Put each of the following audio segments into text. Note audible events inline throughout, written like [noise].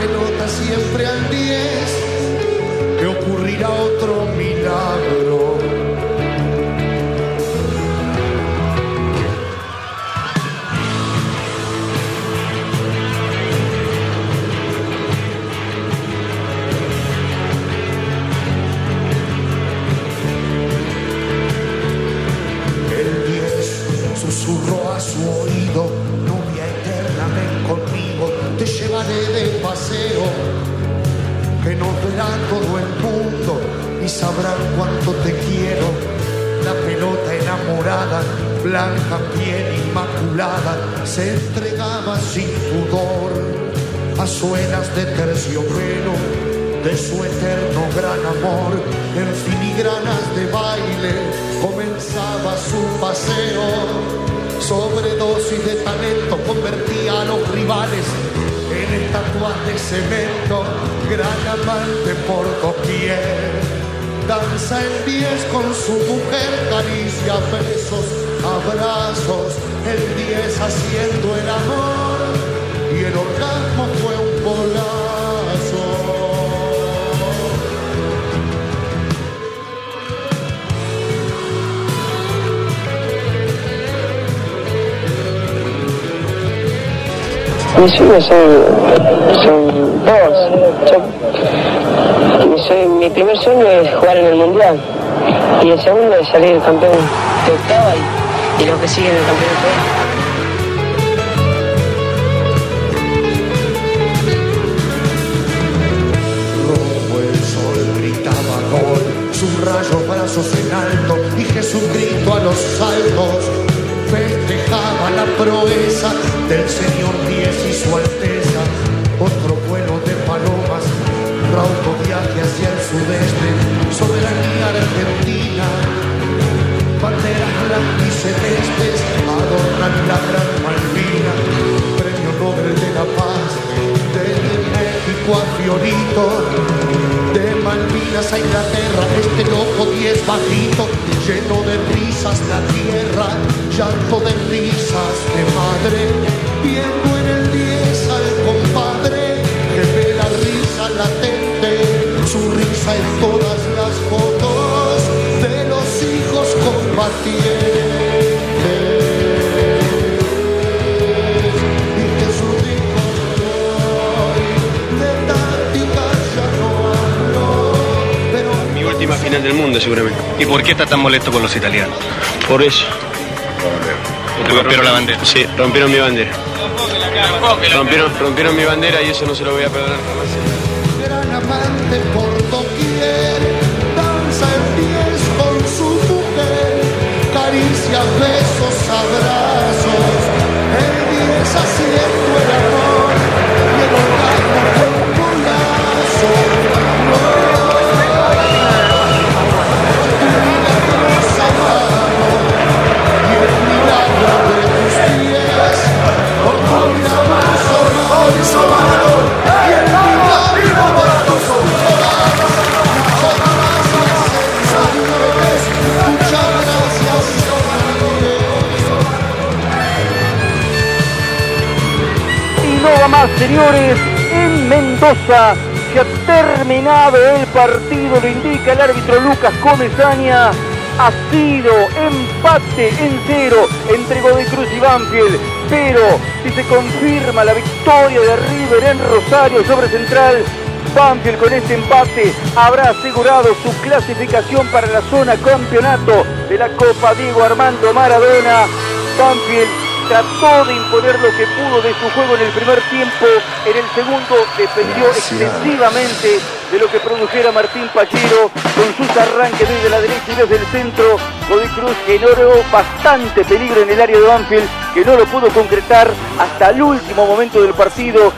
Pelota siempre al 10 que ocurrirá otro sabrán cuánto te quiero. La pelota enamorada, blanca piel inmaculada, se entregaba sin pudor a suelas de terciopelo de su eterno gran amor. En filigranas de baile comenzaba su paseo. Sobredosis de talento convertía a los rivales en estatuas de cemento, gran amante por doquier. Danza en pies con su mujer, caricia, besos, abrazos, el diez haciendo el amor y el orgasmo fue un golazo. Mis sueños son, son dos. Mi, sueño- mi primer sueño es jugar en el Mundial y el segundo es salir campeón de octava y, y los que campeonato. Rojo el gol, sus rayos brazos en alto y Jesucristo a los saltos festejaba la proeza del Señor Diez y su Alteza. Otro vuelo de palomas, argentina. Banderas blanquicelestes adornan la gran Malvina, premio Nobel de la Paz, desde México a Fiorito, de Malvinas a Inglaterra, este loco diez bajito, lleno de risas la tierra, llanto de risas de madre, viendo en el diez al compadre, que ve la risa latente, su risa en todas Mi última final del mundo, seguramente. ¿Y por qué está tan molesto con los italianos? Por eso. rompieron la bandera. Sí, rompieron mi bandera. Rompieron, rompieron mi bandera y eso no se lo voy a perdonar jamás. Besos, abrazos, más, señores. En Mendoza se ha terminado el partido, lo indica el árbitro Lucas Comesaña. Ha sido empate en cero entre Godoy Cruz y Banfield. Pero si se confirma la victoria de River en Rosario sobre Central, Banfield con este empate habrá asegurado su clasificación para la zona campeonato de la Copa Diego Armando Maradona. Banfield trató de imponer lo que pudo de su juego en el primer tiempo. En el segundo dependió excesivamente de lo que produjera Martín Pallero con sus arranques desde la derecha y desde el centro. Godoy Cruz generó bastante peligro en el área de Banfield que no lo pudo concretar hasta el último momento del partido.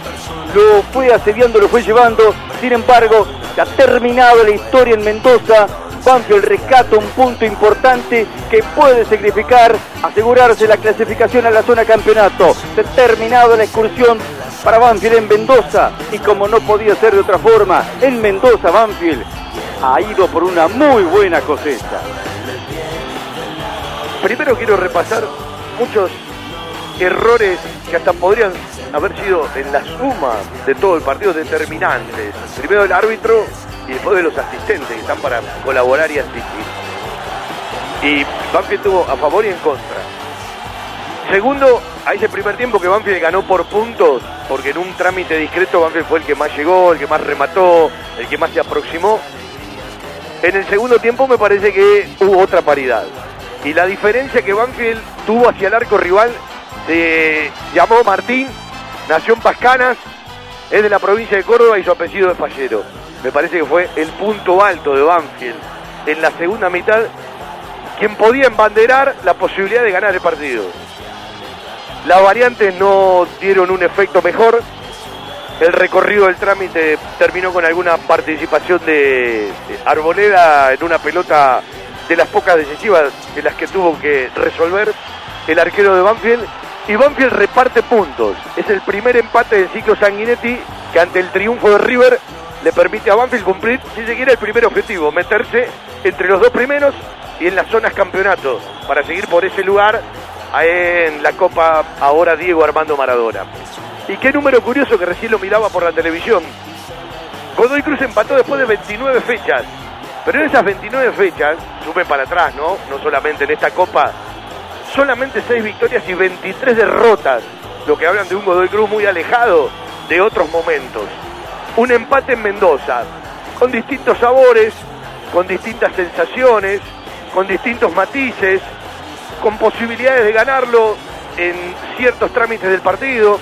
Lo fue asediando, lo fue llevando. Sin embargo, ha terminado la historia en Mendoza. Banfield rescata un punto importante que puede significar asegurarse la clasificación a la zona campeonato. Se ha terminado la excursión para Banfield en Mendoza y como no podía ser de otra forma, en Mendoza Banfield ha ido por una muy buena cosecha. Primero quiero repasar muchos errores que hasta podrían haber sido en la suma de todo el partido determinantes. Primero el árbitro y después de los asistentes que están para colaborar y asistir. Y Banfield tuvo a favor y en contra. Segundo, a ese primer tiempo que Banfield ganó por puntos, porque en un trámite discreto Banfield fue el que más llegó, el que más remató, el que más se aproximó. En el segundo tiempo me parece que hubo otra paridad. Y la diferencia que Banfield tuvo hacia el arco rival se llamó Martín, nació en Pascanas, es de la provincia de Córdoba y su apellido es Fallero. Me parece que fue el punto alto de Banfield en la segunda mitad, quien podía embanderar la posibilidad de ganar el partido. Las variantes no dieron un efecto mejor. El recorrido del trámite terminó con alguna participación de Arboleda en una pelota de las pocas decisivas de las que tuvo que resolver el arquero de Banfield. Y Banfield reparte puntos. Es el primer empate del ciclo Sanguinetti que ante el triunfo de River le permite a Banfield cumplir, si se quiere, el primer objetivo, meterse entre los dos primeros y en las zonas campeonato para seguir por ese lugar en la Copa ahora Diego Armando Maradona. Y qué número curioso que recién lo miraba por la televisión. Godoy Cruz empató después de 29 fechas. Pero en esas 29 fechas, sube para atrás, ¿no? No solamente en esta Copa, solamente 6 victorias y 23 derrotas. Lo que hablan de un Godoy Cruz muy alejado de otros momentos. Un empate en Mendoza, con distintos sabores, con distintas sensaciones, con distintos matices, con posibilidades de ganarlo en ciertos trámites del partido,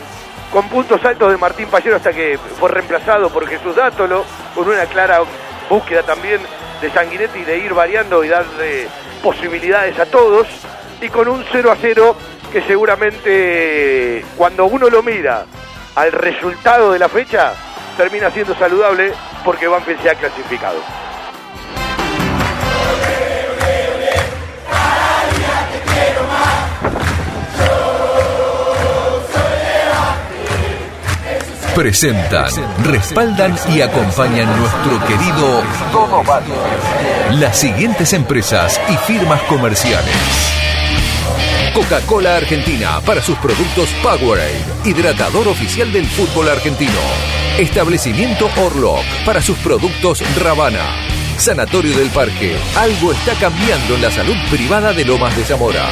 con puntos altos de Martín Pallero hasta que fue reemplazado por Jesús Dátolo, con una clara búsqueda también de Sanguinetti de ir variando y darle posibilidades a todos, y con un 0 a 0 que seguramente cuando uno lo mira al resultado de la fecha, termina siendo saludable porque Banfield se ha clasificado. Presentan, respaldan y acompañan nuestro querido Todo. Las siguientes empresas y firmas comerciales. Coca-Cola Argentina para sus productos Powerade, hidratador oficial del fútbol argentino. Establecimiento Orlock para sus productos Ravana. Sanatorio del Parque, algo está cambiando en la salud privada de Lomas de Zamora.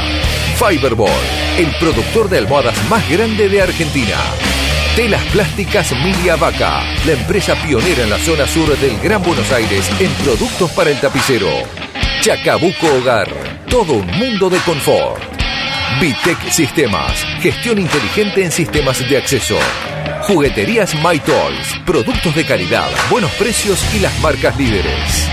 Fiberball, el productor de almohadas más grande de Argentina. Telas Plásticas Milia Vaca, la empresa pionera en la zona sur del Gran Buenos Aires en productos para el tapicero. Chacabuco Hogar, todo un mundo de confort. Vitec Sistemas, gestión inteligente en sistemas de acceso. Jugueterías My Toys, productos de calidad, buenos precios y las marcas líderes.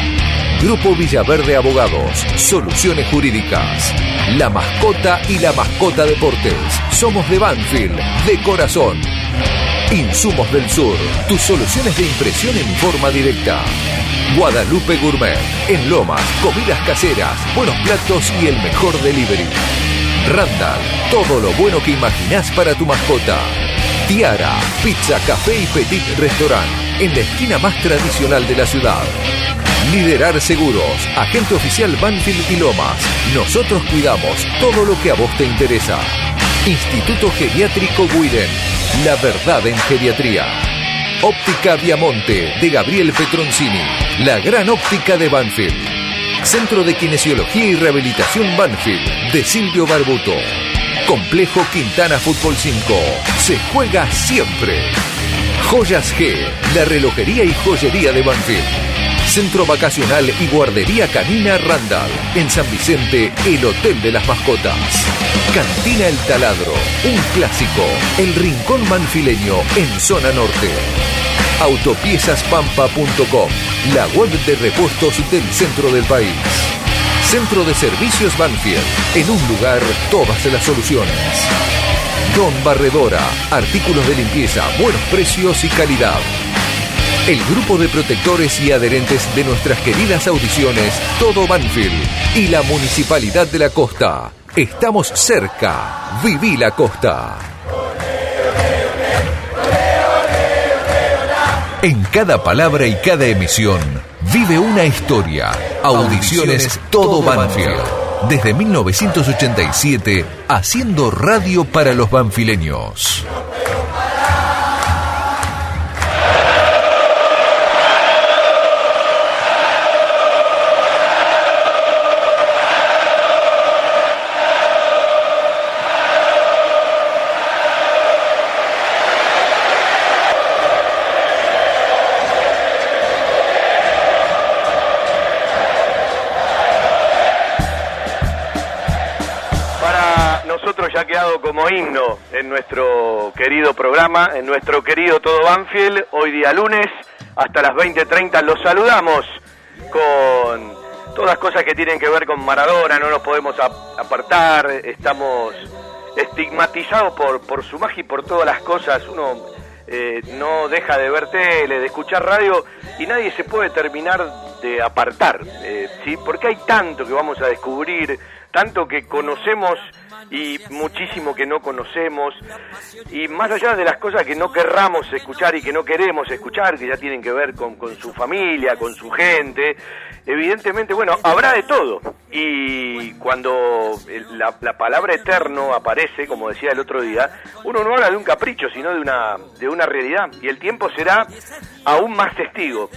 Grupo Villaverde Abogados, soluciones jurídicas. La mascota y la mascota deportes. Somos de Banfield, de corazón. Insumos del Sur, tus soluciones de impresión en forma directa. Guadalupe Gourmet, en Lomas, comidas caseras, buenos platos y el mejor delivery. Randall, todo lo bueno que imaginás para tu mascota. Tiara, pizza, café y petit restaurant, en la esquina más tradicional de la ciudad. Liderar Seguros, agente oficial Banfield y Lomas. Nosotros cuidamos todo lo que a vos te interesa. Instituto Geriátrico Guiden, la verdad en geriatría. Óptica Viamonte de Gabriel Petroncini, la gran óptica de Banfield. Centro de Kinesiología y Rehabilitación Banfield de Silvio Barbuto. Complejo Quintana Fútbol 5. Se juega siempre. Joyas G, la relojería y joyería de Banfield. Centro Vacacional y Guardería Canina Randall. En San Vicente, el Hotel de las Mascotas. Cantina El Taladro, un clásico. El Rincón Manfileño en zona norte. Autopiezaspampa.com, la web de repuestos del centro del país. Centro de Servicios Banfield, en un lugar todas las soluciones. Don Barredora, artículos de limpieza, buenos precios y calidad. El grupo de protectores y adherentes de nuestras queridas audiciones, Todo Banfield y la Municipalidad de la Costa. Estamos cerca. Viví la Costa. En cada palabra y cada emisión vive una historia. Audiciones Todo Banfield. Desde 1987, haciendo radio para los banfileños. Himno en nuestro querido programa, en nuestro querido Todo Banfield, hoy día lunes, hasta las 20.30 los saludamos con todas cosas que tienen que ver con Maradona, no nos podemos apartar, estamos estigmatizados por, por su magia y por todas las cosas, uno eh, no deja de ver tele, de escuchar radio y nadie se puede terminar de apartar, eh, ¿sí? porque hay tanto que vamos a descubrir, tanto que conocemos y muchísimo que no conocemos, y más allá de las cosas que no querramos escuchar y que no queremos escuchar, que ya tienen que ver con, con su familia, con su gente, evidentemente, bueno, habrá de todo. Y cuando la, la, palabra eterno aparece, como decía el otro día, uno no habla de un capricho, sino de una, de una realidad. Y el tiempo será aún más testigo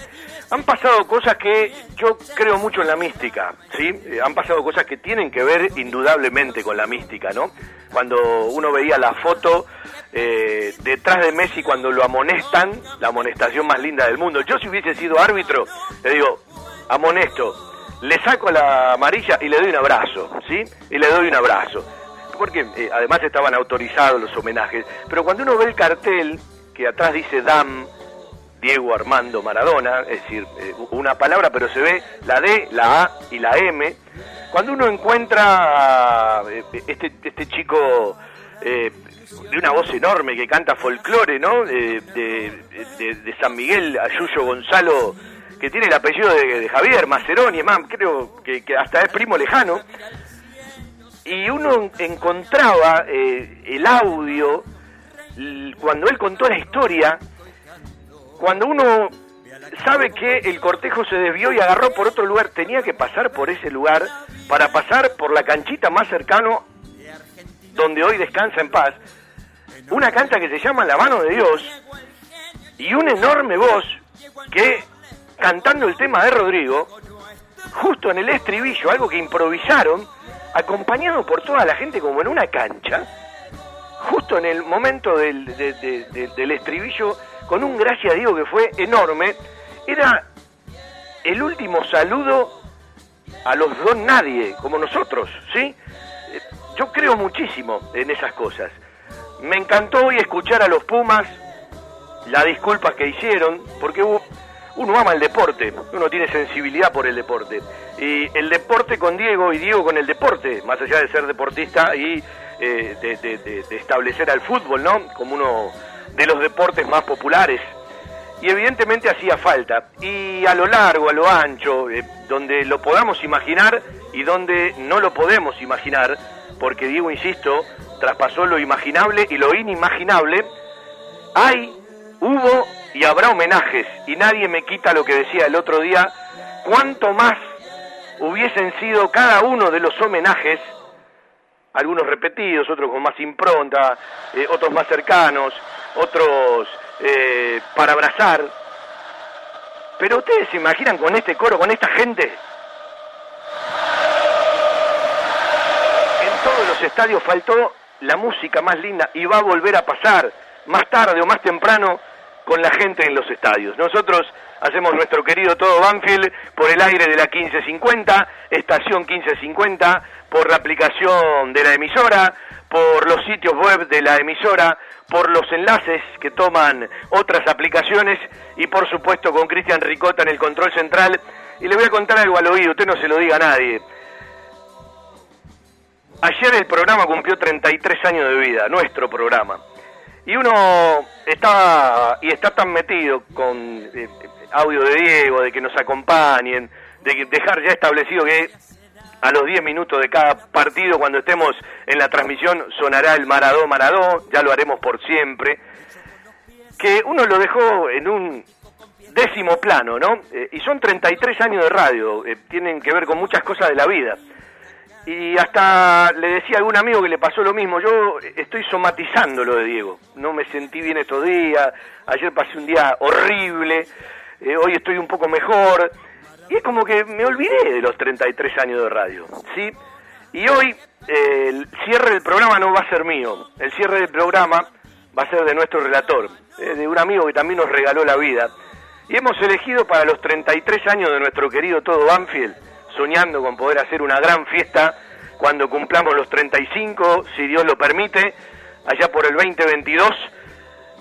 han pasado cosas que yo creo mucho en la mística, ¿sí? Eh, han pasado cosas que tienen que ver indudablemente con la mística, ¿no? Cuando uno veía la foto eh, detrás de Messi cuando lo amonestan, la amonestación más linda del mundo. Yo si hubiese sido árbitro, le digo, amonesto, le saco la amarilla y le doy un abrazo, ¿sí? Y le doy un abrazo. Porque eh, además estaban autorizados los homenajes. Pero cuando uno ve el cartel que atrás dice DAM, Diego Armando Maradona, es decir, eh, una palabra, pero se ve la D, la A y la M. Cuando uno encuentra eh, este, este chico eh, de una voz enorme que canta folclore, ¿no? De, de, San Miguel, Ayuyo Gonzalo, que tiene el apellido de, Javier Maceroni, más, creo que, que, hasta es primo lejano. Y uno encontraba el audio cuando él contó la historia cuando uno sabe que el cortejo se desvió y agarró por otro lugar, tenía que pasar por ese lugar para pasar por la canchita más cercano donde hoy descansa en paz, una cancha que se llama La mano de Dios y una enorme voz que cantando el tema de Rodrigo, justo en el estribillo, algo que improvisaron, acompañado por toda la gente como en una cancha, justo en el momento del, del estribillo con un gracias a Dios que fue enorme, era el último saludo a los don nadie, como nosotros, ¿sí? Yo creo muchísimo en esas cosas. Me encantó hoy escuchar a los Pumas las disculpas que hicieron, porque uno ama el deporte, uno tiene sensibilidad por el deporte. Y el deporte con Diego y Diego con el deporte, más allá de ser deportista y eh, de, establecer al fútbol, ¿no? Como uno de los deportes más populares. Y evidentemente hacía falta. Y a lo largo, a lo ancho, eh, donde lo podamos imaginar y donde no lo podemos imaginar, porque digo, insisto, traspasó lo imaginable y lo inimaginable, hay, hubo y habrá homenajes. Y nadie me quita lo que decía el otro día, cuánto más hubiesen sido cada uno de los homenajes, algunos repetidos, otros con más impronta, eh, otros más cercanos, otros eh, para abrazar. Pero ustedes se imaginan con este coro, con esta gente. En todos los estadios faltó la música más linda y va a volver a pasar más tarde o más temprano. con la gente en los estadios. Nosotros hacemos nuestro querido todo Banfield por el aire de la 1550, estación 1550, por la aplicación de la emisora, por los sitios web de la emisora, por los enlaces que toman otras aplicaciones y por supuesto con Cristian Ricota en el control central. Y le voy a contar algo al oído, usted no se lo diga a nadie. Ayer el programa cumplió 33 años de vida, nuestro programa. Y uno está y está tan metido con eh, audio de Diego, de que nos acompañen, de dejar ya establecido que a los 10 minutos de cada partido, cuando estemos en la transmisión, sonará el Maradó, Maradó, ya lo haremos por siempre, que uno lo dejó en un décimo plano, ¿no? Eh, y son 33 años de radio, eh, tienen que ver con muchas cosas de la vida. Y hasta le decía a algún amigo que le pasó lo mismo, yo estoy somatizando lo de Diego, no me sentí bien estos días, ayer pasé un día horrible, eh, hoy estoy un poco mejor, y es como que me olvidé de los 33 años de radio, ¿sí? Y hoy eh, el cierre del programa no va a ser mío, el cierre del programa va a ser de nuestro relator, eh, de un amigo que también nos regaló la vida. Y hemos elegido para los 33 años de nuestro querido Todo Banfield, soñando con poder hacer una gran fiesta cuando cumplamos los 35, si Dios lo permite, allá por el 2022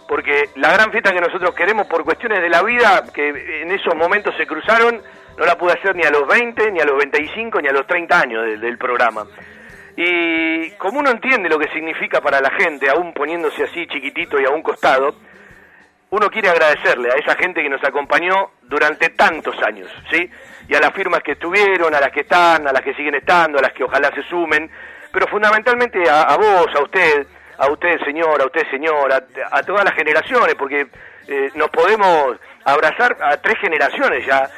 porque la gran fiesta que nosotros queremos por cuestiones de la vida que en esos momentos se cruzaron no la pude hacer ni a los 20, ni a los 25, ni a los 30 años del, programa. Y como uno entiende lo que significa para la gente, aún poniéndose así chiquitito y a un costado, uno quiere agradecerle a esa gente que nos acompañó durante tantos años, ¿sí? Y a las firmas que estuvieron, a las que están, a las que siguen estando, a las que ojalá se sumen, pero fundamentalmente a, vos, a usted, a usted señor, a usted señora, a, todas las generaciones, porque eh, nos podemos abrazar a tres generaciones ya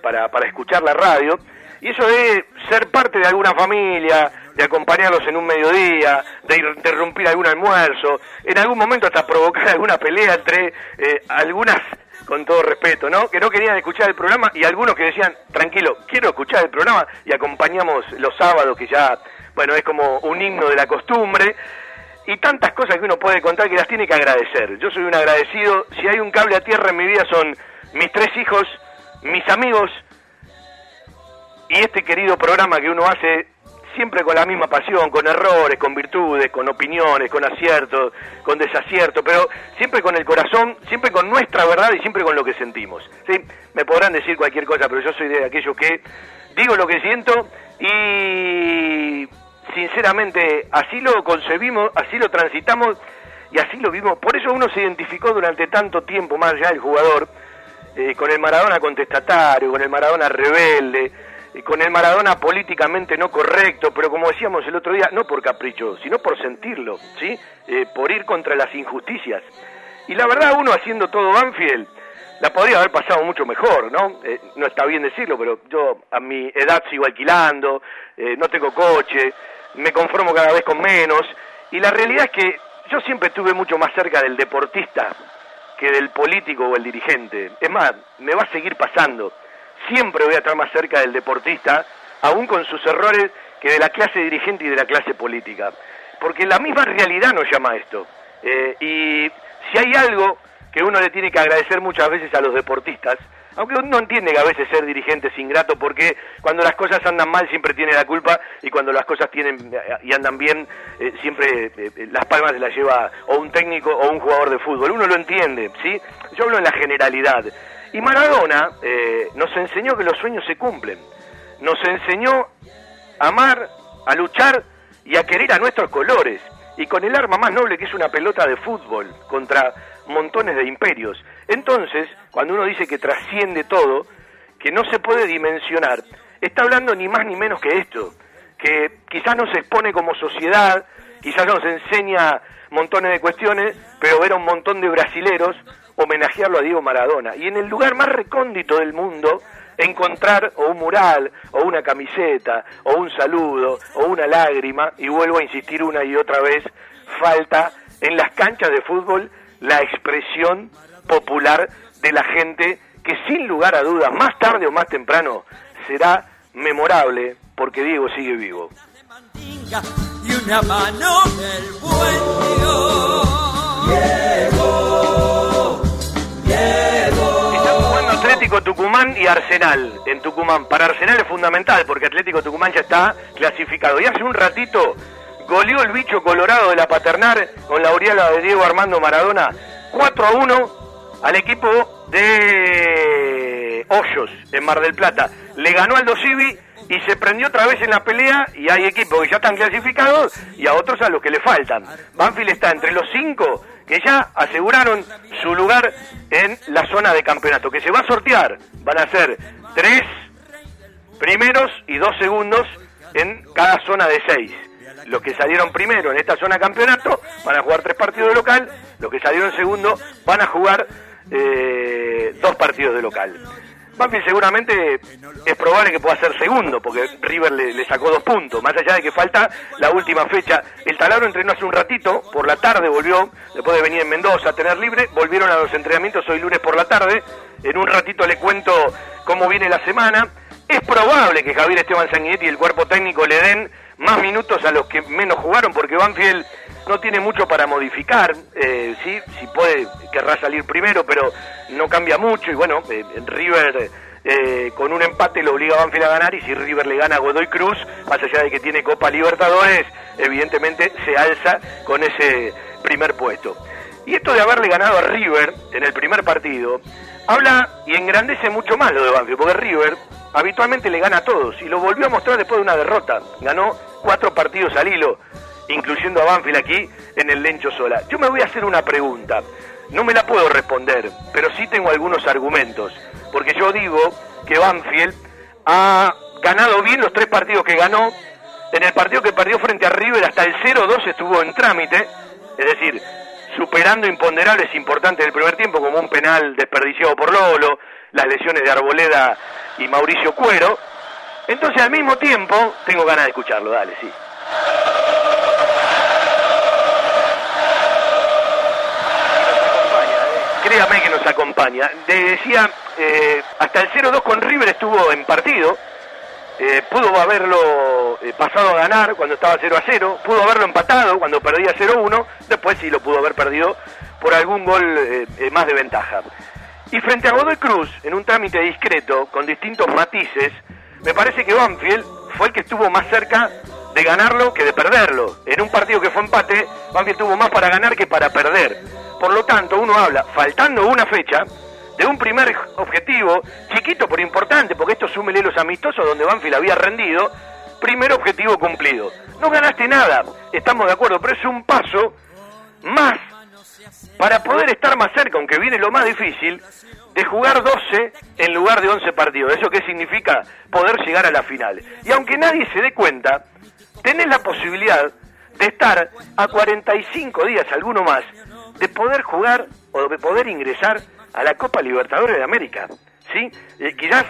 para, para escuchar la radio, y eso de ser parte de alguna familia, de acompañarlos en un mediodía, de interrumpir algún almuerzo, en algún momento hasta provocar [laughs] alguna pelea entre eh, algunas, con todo respeto, ¿no? Que no querían escuchar el programa y algunos que decían, tranquilo, quiero escuchar el programa y acompañamos los sábados, que ya, bueno, es como un himno de la costumbre. Y tantas cosas que uno puede contar que las tiene que agradecer. Yo soy un agradecido. Si hay un cable a tierra en mi vida son mis tres hijos, mis amigos y este querido programa que uno hace siempre con la misma pasión, con errores, con virtudes, con opiniones, con aciertos, con desaciertos, pero siempre con el corazón, siempre con nuestra verdad y siempre con lo que sentimos. ¿sí? Me podrán decir cualquier cosa, pero yo soy de aquellos que digo lo que siento y sinceramente así lo concebimos, así lo transitamos y así lo vimos. Por eso uno se identificó durante tanto tiempo más ya el jugador eh, con el Maradona contestatario, con el Maradona rebelde, eh, con el Maradona políticamente no correcto, pero como decíamos el otro día, no por capricho, sino por sentirlo, ¿sí? Eh, por ir contra las injusticias. Y la verdad, uno haciendo todo Banfield, la podría haber pasado mucho mejor, ¿no? no está bien decirlo, pero yo a mi edad sigo alquilando, no tengo coche, me conformo cada vez con menos, y la realidad es que yo siempre estuve mucho más cerca del deportista que del político o el dirigente. Es más, me va a seguir pasando. Siempre voy a estar más cerca del deportista, aún con sus errores, que de la clase dirigente y de la clase política. Porque la misma realidad nos llama a esto. Eh, y si hay algo que uno le tiene que agradecer muchas veces a los deportistas, aunque uno entiende que a veces ser dirigente es ingrato porque cuando las cosas andan mal siempre tiene la culpa y cuando las cosas tienen y andan bien eh, siempre eh, eh, las palmas se las lleva o un técnico o un jugador de fútbol. Uno lo entiende, ¿sí? Yo hablo en la generalidad. Y Maradona nos enseñó que los sueños se cumplen. Nos enseñó a amar, a luchar y a querer a nuestros colores. Y con el arma más noble que es una pelota de fútbol contra montones de imperios. Entonces, cuando uno dice que trasciende todo, que no se puede dimensionar, está hablando ni más ni menos que esto, que quizás nos expone como sociedad, quizás nos enseña montones de cuestiones, pero ver a un montón de brasileros homenajearlo a Diego Maradona. Y en el lugar más recóndito del mundo, encontrar o un mural, o una camiseta, o un saludo, o una lágrima, y vuelvo a insistir una y otra vez, falta en las canchas de fútbol la expresión popular de la gente que sin lugar a dudas, más tarde o más temprano, será memorable porque Diego sigue vivo. Y una mano del buen Diego. Están jugando Atlético Tucumán y Arsenal en Tucumán. Para Arsenal es fundamental porque Atlético Tucumán ya está clasificado. Y hace un ratito goleó el bicho colorado de la Paternar con la aureola de Diego Armando Maradona 4 a 1 al equipo de Hoyos en Mar del Plata. Le ganó al Civi y se prendió otra vez en la pelea y hay equipos que ya están clasificados y a otros a los que le faltan. Banfield está entre los cinco que ya aseguraron su lugar en la zona de campeonato, que se va a sortear. Van a ser tres primeros y dos segundos en cada zona de seis. Los que salieron primero en esta zona de campeonato van a jugar tres partidos de local, los que salieron segundo van a jugar eh, dos partidos de local. Banfield seguramente es probable que pueda ser segundo, porque River le, sacó dos puntos, más allá de que falta la última fecha. El Taladro entrenó hace un ratito, por la tarde volvió, después de venir en Mendoza a tener libre, volvieron a los entrenamientos hoy lunes por la tarde. En un ratito le cuento cómo viene la semana. Es probable que Javier Esteban Sanguinetti y el cuerpo técnico le den más minutos a los que menos jugaron, porque Banfield no tiene mucho para modificar, eh, sí, si puede, querrá salir primero, pero no cambia mucho, y bueno, eh, River eh, con un empate lo obliga a Banfield a ganar, y si River le gana a Godoy Cruz, más allá de que tiene Copa Libertadores, evidentemente se alza con ese primer puesto. Y esto de haberle ganado a River en el primer partido, habla y engrandece mucho más lo de Banfield, porque River habitualmente le gana a todos, y lo volvió a mostrar después de una derrota, ganó cuatro partidos al hilo, incluyendo a Banfield aquí en el Lencho Sola. Yo me voy a hacer una pregunta. No me la puedo responder, pero sí tengo algunos argumentos. Porque yo digo que Banfield ha ganado bien los tres partidos que ganó. En el partido que perdió frente a River hasta el 0-2 estuvo en trámite. Es decir, superando imponderables importantes del primer tiempo, como un penal desperdiciado por Lolo, las lesiones de Arboleda y Mauricio Cuero. Entonces, al mismo tiempo, tengo ganas de escucharlo, dale, sí. Créame que nos acompaña. decía, eh, hasta el 0-2 con River estuvo en partido, eh, pudo haberlo eh, pasado a ganar cuando estaba 0 0, pudo haberlo empatado cuando perdía 0-1, después sí lo pudo haber perdido por algún gol más de ventaja. Y frente a Godoy Cruz, en un trámite discreto, con distintos matices, me parece que Banfield fue el que estuvo más cerca de ganarlo que de perderlo. En un partido que fue empate, Banfield tuvo más para ganar que para perder. Por lo tanto, uno habla, faltando una fecha, de un primer objetivo, chiquito pero importante, porque esto súmele los amistosos donde Banfield había rendido, primer objetivo cumplido. No ganaste nada, estamos de acuerdo, pero es un paso más para poder estar más cerca, aunque viene lo más difícil, de jugar 12 en lugar de 11 partidos. ¿Eso qué significa? Poder llegar a la final. Y aunque nadie se dé cuenta, tenés la posibilidad de estar a 45 días, alguno más, de poder jugar o de poder ingresar a la Copa Libertadores de América. ¿sí? Eh, quizás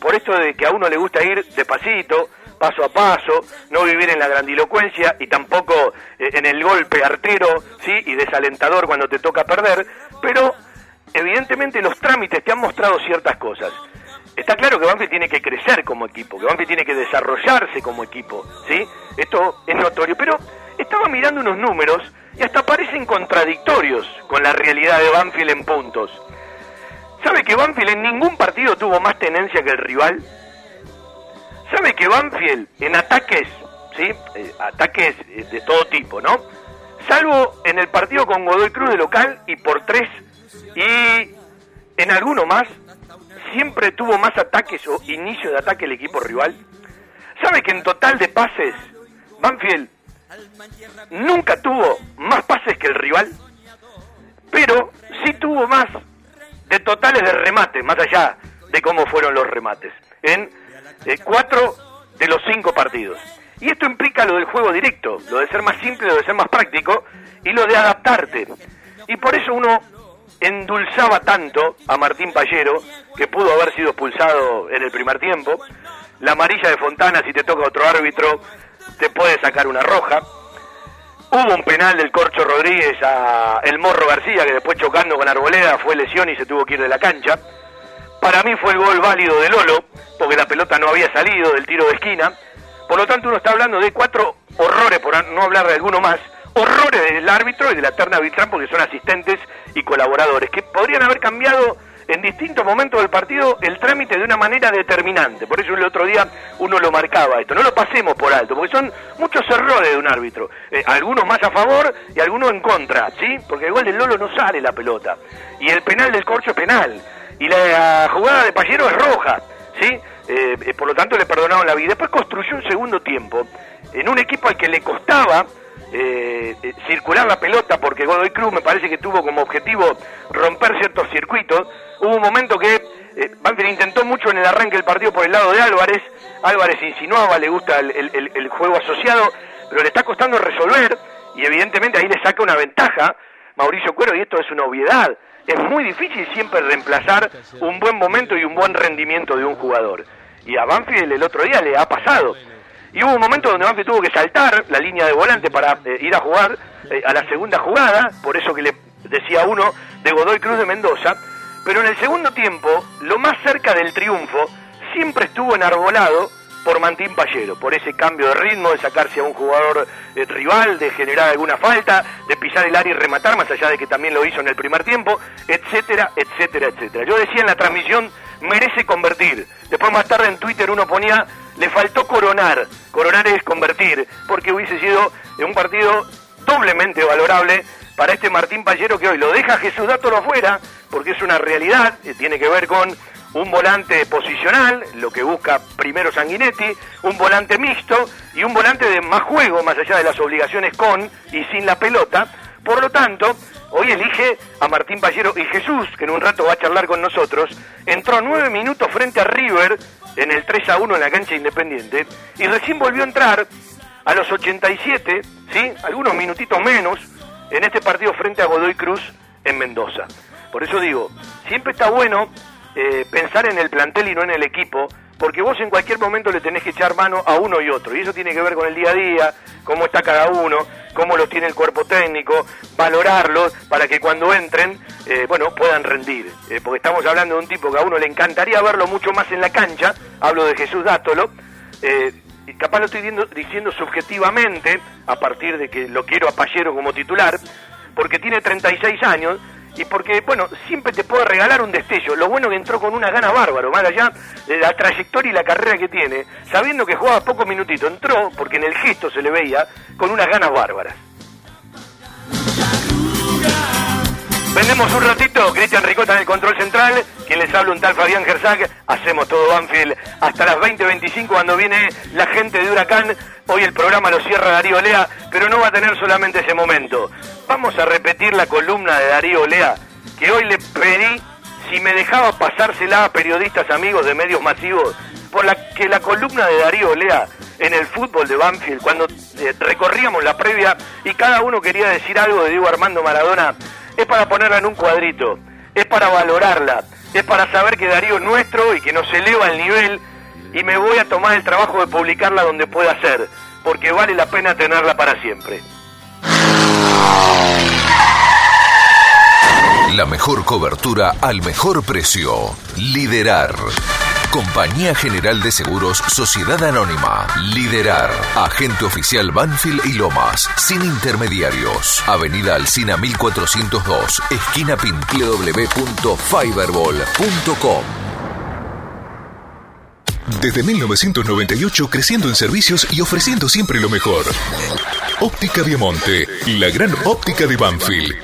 por esto de que a uno le gusta ir despacito, paso a paso, no vivir en la grandilocuencia y tampoco eh, en el golpe artero ¿sí? y desalentador cuando te toca perder, pero evidentemente los trámites te han mostrado ciertas cosas. Está claro que Banfield tiene que crecer como equipo, que Banfield tiene que desarrollarse como equipo, ¿sí? Esto es notorio, pero estaba mirando unos números y hasta parecen contradictorios con la realidad de Banfield en puntos. ¿Sabe que Banfield en ningún partido tuvo más tenencia que el rival? ¿Sabe que Banfield en ataques, ¿sí? Eh, ataques eh, de todo tipo, ¿no? Salvo en el partido con Godoy Cruz de local y por tres, y en alguno más, siempre tuvo más ataques o inicio de ataque el equipo rival. ¿Sabe que en total de pases, Banfield nunca tuvo más pases que el rival, pero sí tuvo más de totales de remates, más allá de cómo fueron los remates, en eh, cuatro de los cinco partidos. Y esto implica lo del juego directo, lo de ser más simple, lo de ser más práctico y lo de adaptarte. Y por eso uno endulzaba tanto a Martín Pallero, que pudo haber sido expulsado en el primer tiempo. La amarilla de Fontana, si te toca otro árbitro, te puede sacar una roja. Hubo un penal del Corcho Rodríguez a El Morro García, que después chocando con Arboleda fue lesión y se tuvo que ir de la cancha. Para mí fue el gol válido de Lolo, porque la pelota no había salido del tiro de esquina. Por lo tanto, uno está hablando de cuatro horrores, por no hablar de alguno más, horrores del árbitro y de la terna arbitral porque son asistentes y colaboradores, que podrían haber cambiado en distintos momentos del partido el trámite de una manera determinante. Por eso el otro día uno lo marcaba esto. No lo pasemos por alto, porque son muchos errores de un árbitro. Eh, algunos más a favor y algunos en contra, ¿sí? Porque igual del Lolo no sale la pelota. Y el penal del Corcho es penal. Y la jugada de Pallero es roja, ¿sí? Eh, eh, por lo tanto le perdonaron la vida. Después construyó un segundo tiempo en un equipo al que le costaba eh, eh, circular la pelota porque Godoy Cruz me parece que tuvo como objetivo romper ciertos circuitos. Hubo un momento que eh, Banfield intentó mucho en el arranque del partido por el lado de Álvarez. Álvarez insinuaba, le gusta el, juego asociado, pero le está costando resolver y evidentemente ahí le saca una ventaja Mauricio Cuero y esto es una obviedad. Es muy difícil siempre reemplazar un buen momento y un buen rendimiento de un jugador. Y a Banfield el otro día le ha pasado. Y hubo un momento donde Banfield tuvo que saltar la línea de volante para eh, ir a jugar eh, a la segunda jugada, por eso que le decía uno de Godoy Cruz de Mendoza. Pero en el segundo tiempo, lo más cerca del triunfo, siempre estuvo enarbolado por Mantín Pallero, por ese cambio de ritmo, de sacarse a un jugador eh, rival, de generar alguna falta, de pisar el área y rematar, más allá de que también lo hizo en el primer tiempo, etcétera, etcétera, etcétera. Yo decía en la transmisión, merece convertir. Después más tarde en Twitter uno ponía, le faltó coronar. Coronar es convertir, porque hubiese sido un partido doblemente valorable para este Martín Pallero que hoy lo deja Jesús Dátolo afuera, porque es una realidad, que tiene que ver con un volante posicional, lo que busca primero Sanguinetti, un volante mixto y un volante de más juego, más allá de las obligaciones con y sin la pelota. Por lo tanto, hoy elige a Martín Pallero y Jesús, que en un rato va a charlar con nosotros, entró nueve minutos frente a River en el 3 a 1 en la cancha independiente y recién volvió a entrar a los 87, ¿sí? algunos minutitos menos, en este partido frente a Godoy Cruz en Mendoza. Por eso digo, siempre está bueno eh, pensar en el plantel y no en el equipo, porque vos en cualquier momento le tenés que echar mano a uno y otro, y eso tiene que ver con el día a día, cómo está cada uno, cómo lo tiene el cuerpo técnico, valorarlos para que cuando entren, eh, bueno, puedan rendir. Eh, porque estamos hablando de un tipo que a uno le encantaría verlo mucho más en la cancha, hablo de Jesús Dátolo, y capaz lo estoy diciendo, diciendo subjetivamente, a partir de que lo quiero a Pallero como titular, porque tiene 36 años y porque, bueno, siempre te puede regalar un destello. Lo bueno que entró con una gana bárbaro, más allá de la trayectoria y la carrera que tiene, sabiendo que jugaba pocos minutitos, entró, porque en el gesto se le veía, con unas ganas bárbaras. Vendemos un ratito, Cristian Ricota en el control central, quien les habla un tal Fabián Gersag, hacemos todo Banfield hasta las 20.25 cuando viene la gente de Huracán, hoy el programa lo cierra Darío Lea, pero no va a tener solamente ese momento. Vamos a repetir la columna de Darío Lea, que hoy le pedí si me dejaba pasársela a periodistas amigos de medios masivos, por la que la columna de Darío Lea en el fútbol de Banfield, cuando eh, recorríamos la previa y cada uno quería decir algo de Diego Armando Maradona, es para ponerla en un cuadrito, es para valorarla, es para saber que Darío es nuestro y que nos eleva el nivel y me voy a tomar el trabajo de publicarla donde pueda ser, porque vale la pena tenerla para siempre. La mejor cobertura al mejor precio. Liderar. Compañía General de Seguros Sociedad Anónima. Liderar. Agente oficial Banfield y Lomas. Sin intermediarios. Avenida Alcina 1402. Esquina Pin. www.fiberball.com. Desde 1998 creciendo en servicios y ofreciendo siempre lo mejor. Óptica Viamonte, la gran óptica de Banfield.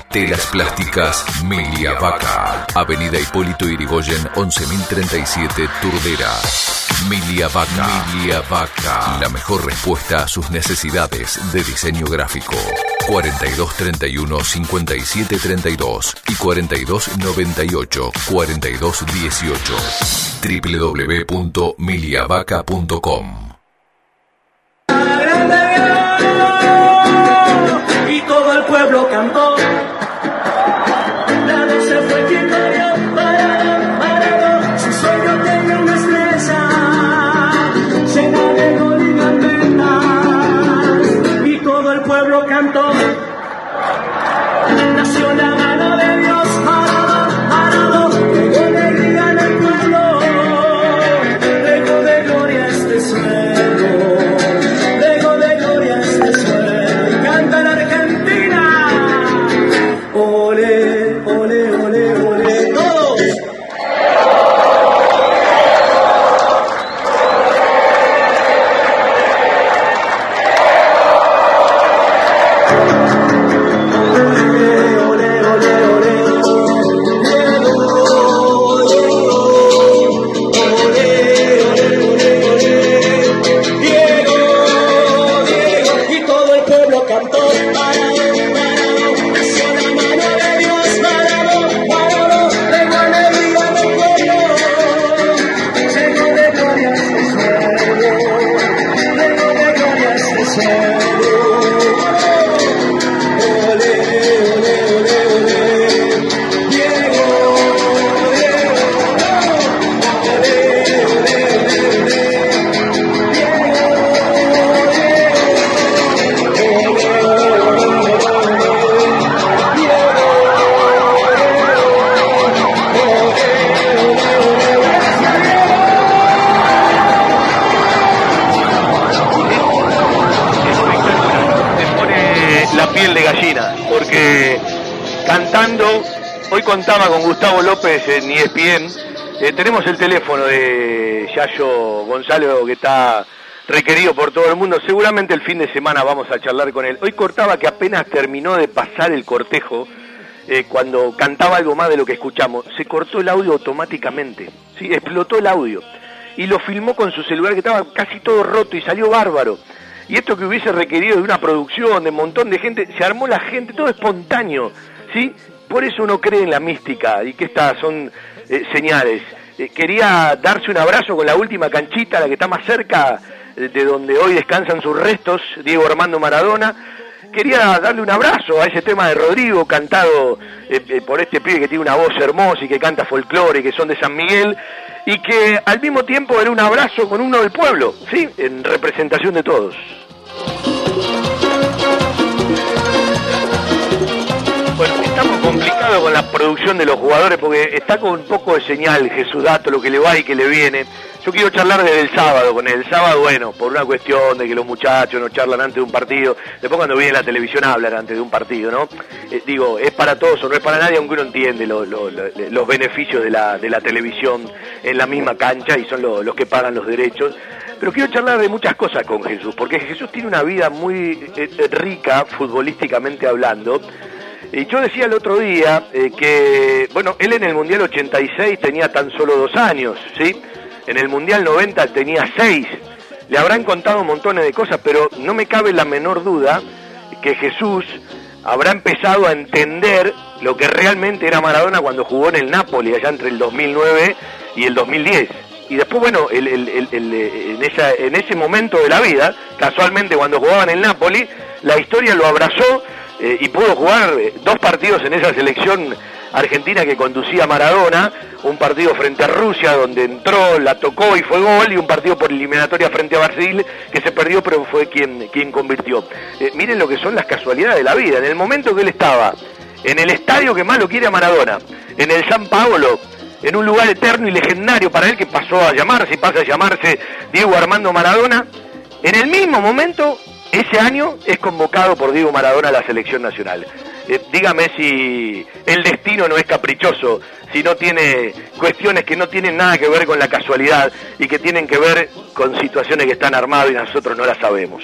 Telas Plásticas Milia Vaca. Avenida Hipólito Irigoyen 11037 Turdera. Milia Vaca. Milia Vaca. La mejor respuesta a sus necesidades de diseño gráfico. 4231 5732 y 4298 4218. www.miliavaca.com Y todo el pueblo cantó. Contaba con Gustavo López en ESPN. Eh, tenemos el teléfono de Yayo Gonzalo que está requerido por todo el mundo. Seguramente el fin de semana vamos a charlar con él. Hoy cortaba que apenas terminó de pasar el cortejo, eh, cuando cantaba algo más de lo que escuchamos, se cortó el audio automáticamente. ¿sí? Explotó el audio. Y lo filmó con su celular que estaba casi todo roto y salió bárbaro. Y esto que hubiese requerido de una producción, de un montón de gente, se armó la gente, todo espontáneo. ¿sí? Por eso uno cree en la mística y que estas son eh, señales. Eh, quería darse un abrazo con la última canchita, la que está más cerca eh, de donde hoy descansan sus restos, Diego Armando Maradona. Quería darle un abrazo a ese tema de Rodrigo, cantado por este pibe que tiene una voz hermosa y que canta folclore, que son de San Miguel, y que al mismo tiempo era un abrazo con uno del pueblo, ¿sí? En representación de todos. Complicado con la producción de los jugadores porque está con un poco de señal Jesús Dato, lo que le va y que le viene. Yo quiero charlar desde el sábado con él. El sábado, bueno, por una cuestión de que los muchachos no charlan antes de un partido. Después cuando viene la televisión hablan antes de un partido, ¿no? Eh, digo, es para todos o no es para nadie, aunque uno entiende los beneficios de la, de la televisión en la misma cancha y son los que pagan los derechos. Pero quiero charlar de muchas cosas con Jesús, porque Jesús tiene una vida muy eh, rica futbolísticamente hablando y yo decía el otro día eh, que, bueno, él en el Mundial 86 tenía tan solo dos años, ¿sí? En el Mundial 90 tenía seis. Le habrán contado montones de cosas, pero no me cabe la menor duda que Jesús habrá empezado a entender lo que realmente era Maradona cuando jugó en el Napoli, allá entre el 2009 y el 2010. Y después, bueno, en, esa, en ese momento de la vida, casualmente cuando jugaba en el Napoli, la historia lo abrazó eh, y pudo jugar eh, dos partidos en esa selección argentina que conducía Maradona, un partido frente a Rusia donde entró, la tocó y fue gol, y un partido por eliminatoria frente a Brasil que se perdió pero fue quien, quien convirtió. Eh, miren lo que son las casualidades de la vida, en el momento que él estaba en el estadio que más lo quiere a Maradona, en el San Paolo, en un lugar eterno y legendario para él que pasó a llamarse y pasa a llamarse Diego Armando Maradona, en el mismo momento, ese año, es convocado por Diego Maradona a la selección nacional. Eh, dígame si el destino no es caprichoso, si no tiene cuestiones que no tienen nada que ver con la casualidad y que tienen que ver con situaciones que están armadas y nosotros no las sabemos.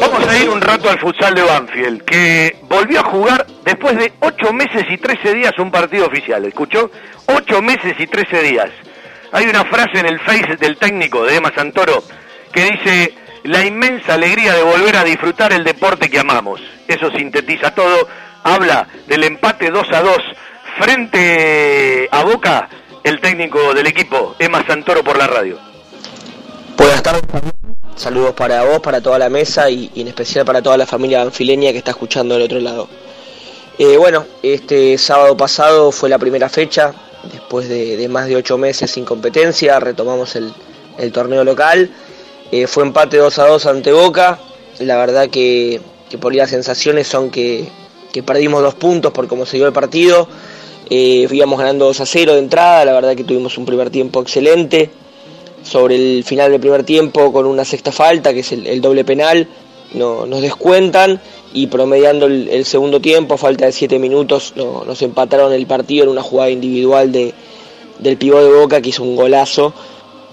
Vamos a ir un rato al futsal de Banfield, que volvió a jugar después de ocho meses y trece días un partido oficial. ¿Escuchó? Ocho meses y trece días. Hay una frase en el face del técnico de Emma Santoro que dice la inmensa alegría de volver a disfrutar el deporte que amamos. Eso sintetiza todo. Habla del empate 2 a 2 frente a Boca, el técnico del equipo, Emma Santoro por la radio. Buenas tardes. Saludos para vos, para toda la mesa y, en especial para toda la familia anfileña que está escuchando del otro lado. Eh, bueno, este sábado pasado fue la primera fecha, después de, más de ocho meses sin competencia, retomamos el, torneo local. Eh, fue empate 2 a 2 ante Boca. La verdad que, por las sensaciones son que, perdimos dos puntos por cómo se dio el partido. Eh, íbamos ganando 2 a 0 de entrada, la verdad que tuvimos un primer tiempo excelente sobre el final del primer tiempo con una sexta falta, que es el, doble penal, no, nos descuentan y promediando el, segundo tiempo, falta de siete minutos, nos empataron el partido en una jugada individual de, del pivot de Boca que hizo un golazo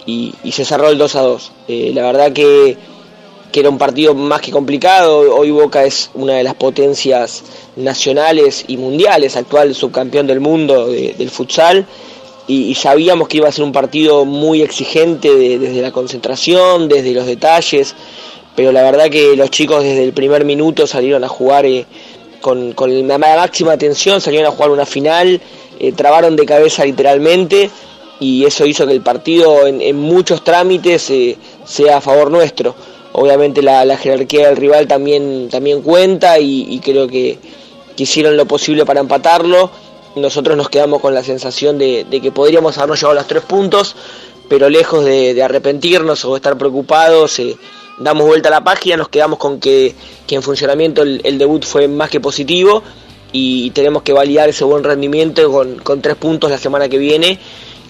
y, se cerró el 2 a 2. Eh, la verdad que, que, era un partido más que complicado, hoy Boca es una de las potencias nacionales y mundiales, actual subcampeón del mundo del futsal y, sabíamos que iba a ser un partido muy exigente desde la concentración, desde los detalles, pero la verdad que los chicos desde el primer minuto salieron a jugar eh, con, con, la máxima atención, salieron a jugar una final, eh, trabaron de cabeza literalmente y eso hizo que el partido en, muchos trámites eh, sea a favor nuestro. Obviamente la, jerarquía del rival también, también cuenta y, creo que, que hicieron lo posible para empatarlo nosotros nos quedamos con la sensación de, que podríamos habernos llevado los tres puntos, pero lejos de, arrepentirnos o estar preocupados, damos vuelta a la página, nos quedamos con que, en funcionamiento el, debut fue más que positivo y tenemos que validar ese buen rendimiento con, tres puntos la semana que viene.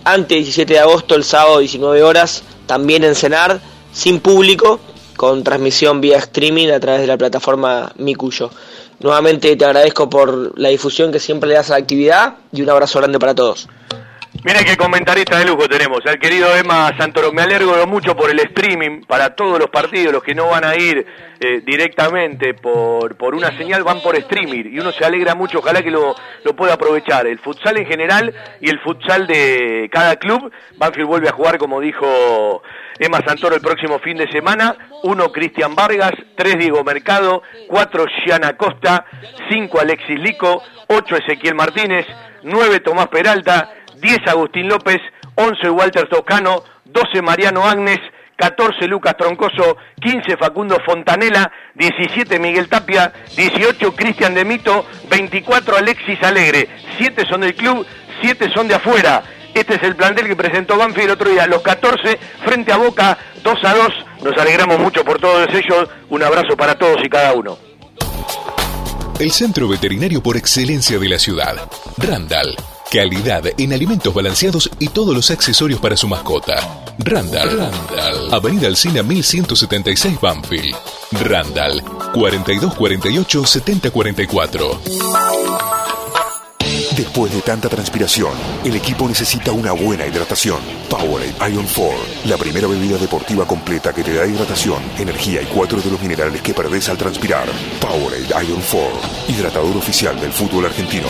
Antes 17 de agosto, el sábado 19 horas, también en Cenar, sin público, con transmisión vía streaming a través de la plataforma Micuyo. Nuevamente te agradezco por la difusión que siempre le das a la actividad y un abrazo grande para todos. Mira qué comentarista de lujo tenemos, al querido Emma Santoro. Me alegro mucho por el streaming para todos los partidos, los que no van a ir eh, directamente por, por una señal, van por streaming y uno se alegra mucho, ojalá que lo, lo pueda aprovechar. El futsal en general y el futsal de cada club. Banfield vuelve a jugar, como dijo Emma Santoro, el próximo fin de semana. Uno, Cristian Vargas, tres, Diego Mercado, cuatro, Gianna Costa, cinco, Alexis Lico, ocho, Ezequiel Martínez, nueve, Tomás Peralta, 10 Agustín López, 11 Walter Toscano, 12 Mariano Agnes, 14 Lucas Troncoso, 15 Facundo Fontanela, 17 Miguel Tapia, 18 Cristian de Mito, 24 Alexis Alegre, 7 son del club, 7 son de afuera. Este es el plantel que presentó Banfield el otro día, los 14 frente a Boca, 2 a 2. Nos alegramos mucho por todos ellos. Un abrazo para todos y cada uno. El centro veterinario por excelencia de la ciudad, Randall Calidad en alimentos balanceados y todos los accesorios para su mascota. Randall. Randall. Avenida Alcina 1176 Banfield. Randall. 4248 7044. Después de tanta transpiración, el equipo necesita una buena hidratación. Powerade Iron 4, la primera bebida deportiva completa que te da hidratación, energía y cuatro de los minerales que perdés al transpirar. Powerade Iron 4, hidratador oficial del fútbol argentino.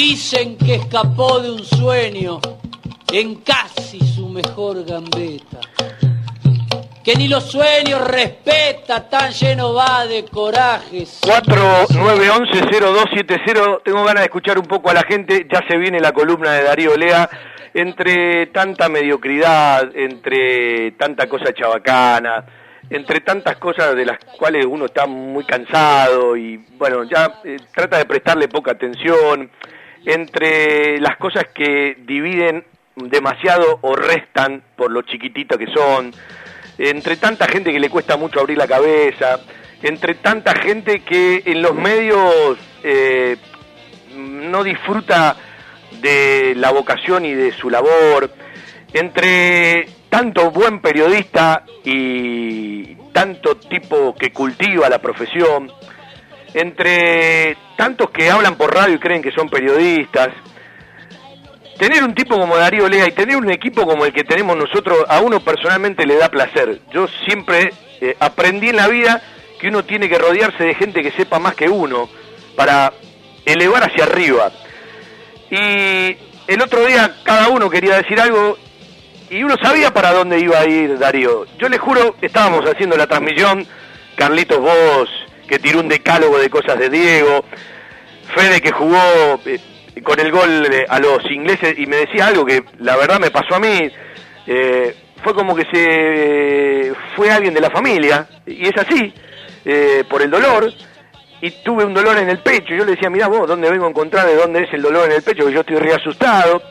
Dicen que escapó de un sueño en casi su mejor gambeta. Que ni los sueños respeta, tan lleno va de corajes. 4911-0270, tengo ganas de escuchar un poco a la gente, ya se viene la columna de Darío Lea, entre tanta mediocridad, entre tanta cosa chabacana, entre tantas cosas de las cuales uno está muy cansado y bueno, ya eh, trata de prestarle poca atención, entre las cosas que dividen demasiado o restan por lo chiquitito que son, entre tanta gente que le cuesta mucho abrir la cabeza, entre tanta gente que en los medios eh, no disfruta de la vocación y de su labor, entre tanto buen periodista y tanto tipo que cultiva la profesión, entre tantos que hablan por radio y creen que son periodistas, tener un tipo como Darío Lea y tener un equipo como el que tenemos nosotros, a uno personalmente le da placer. Yo siempre eh, aprendí en la vida que uno tiene que rodearse de gente que sepa más que uno para elevar hacia arriba. Y el otro día cada uno quería decir algo y uno sabía para dónde iba a ir Darío. Yo le juro, estábamos haciendo la transmisión, Carlitos Vos, que tiró un decálogo de cosas de Diego, Fede que jugó eh, con el gol eh, a los ingleses y me decía algo que la verdad me pasó a mí, eh, fue como que se fue alguien de la familia, y es así, por el dolor, y tuve un dolor en el pecho, yo le decía, mira vos, ¿dónde vengo a encontrar de dónde es el dolor en el pecho? Que yo estoy re asustado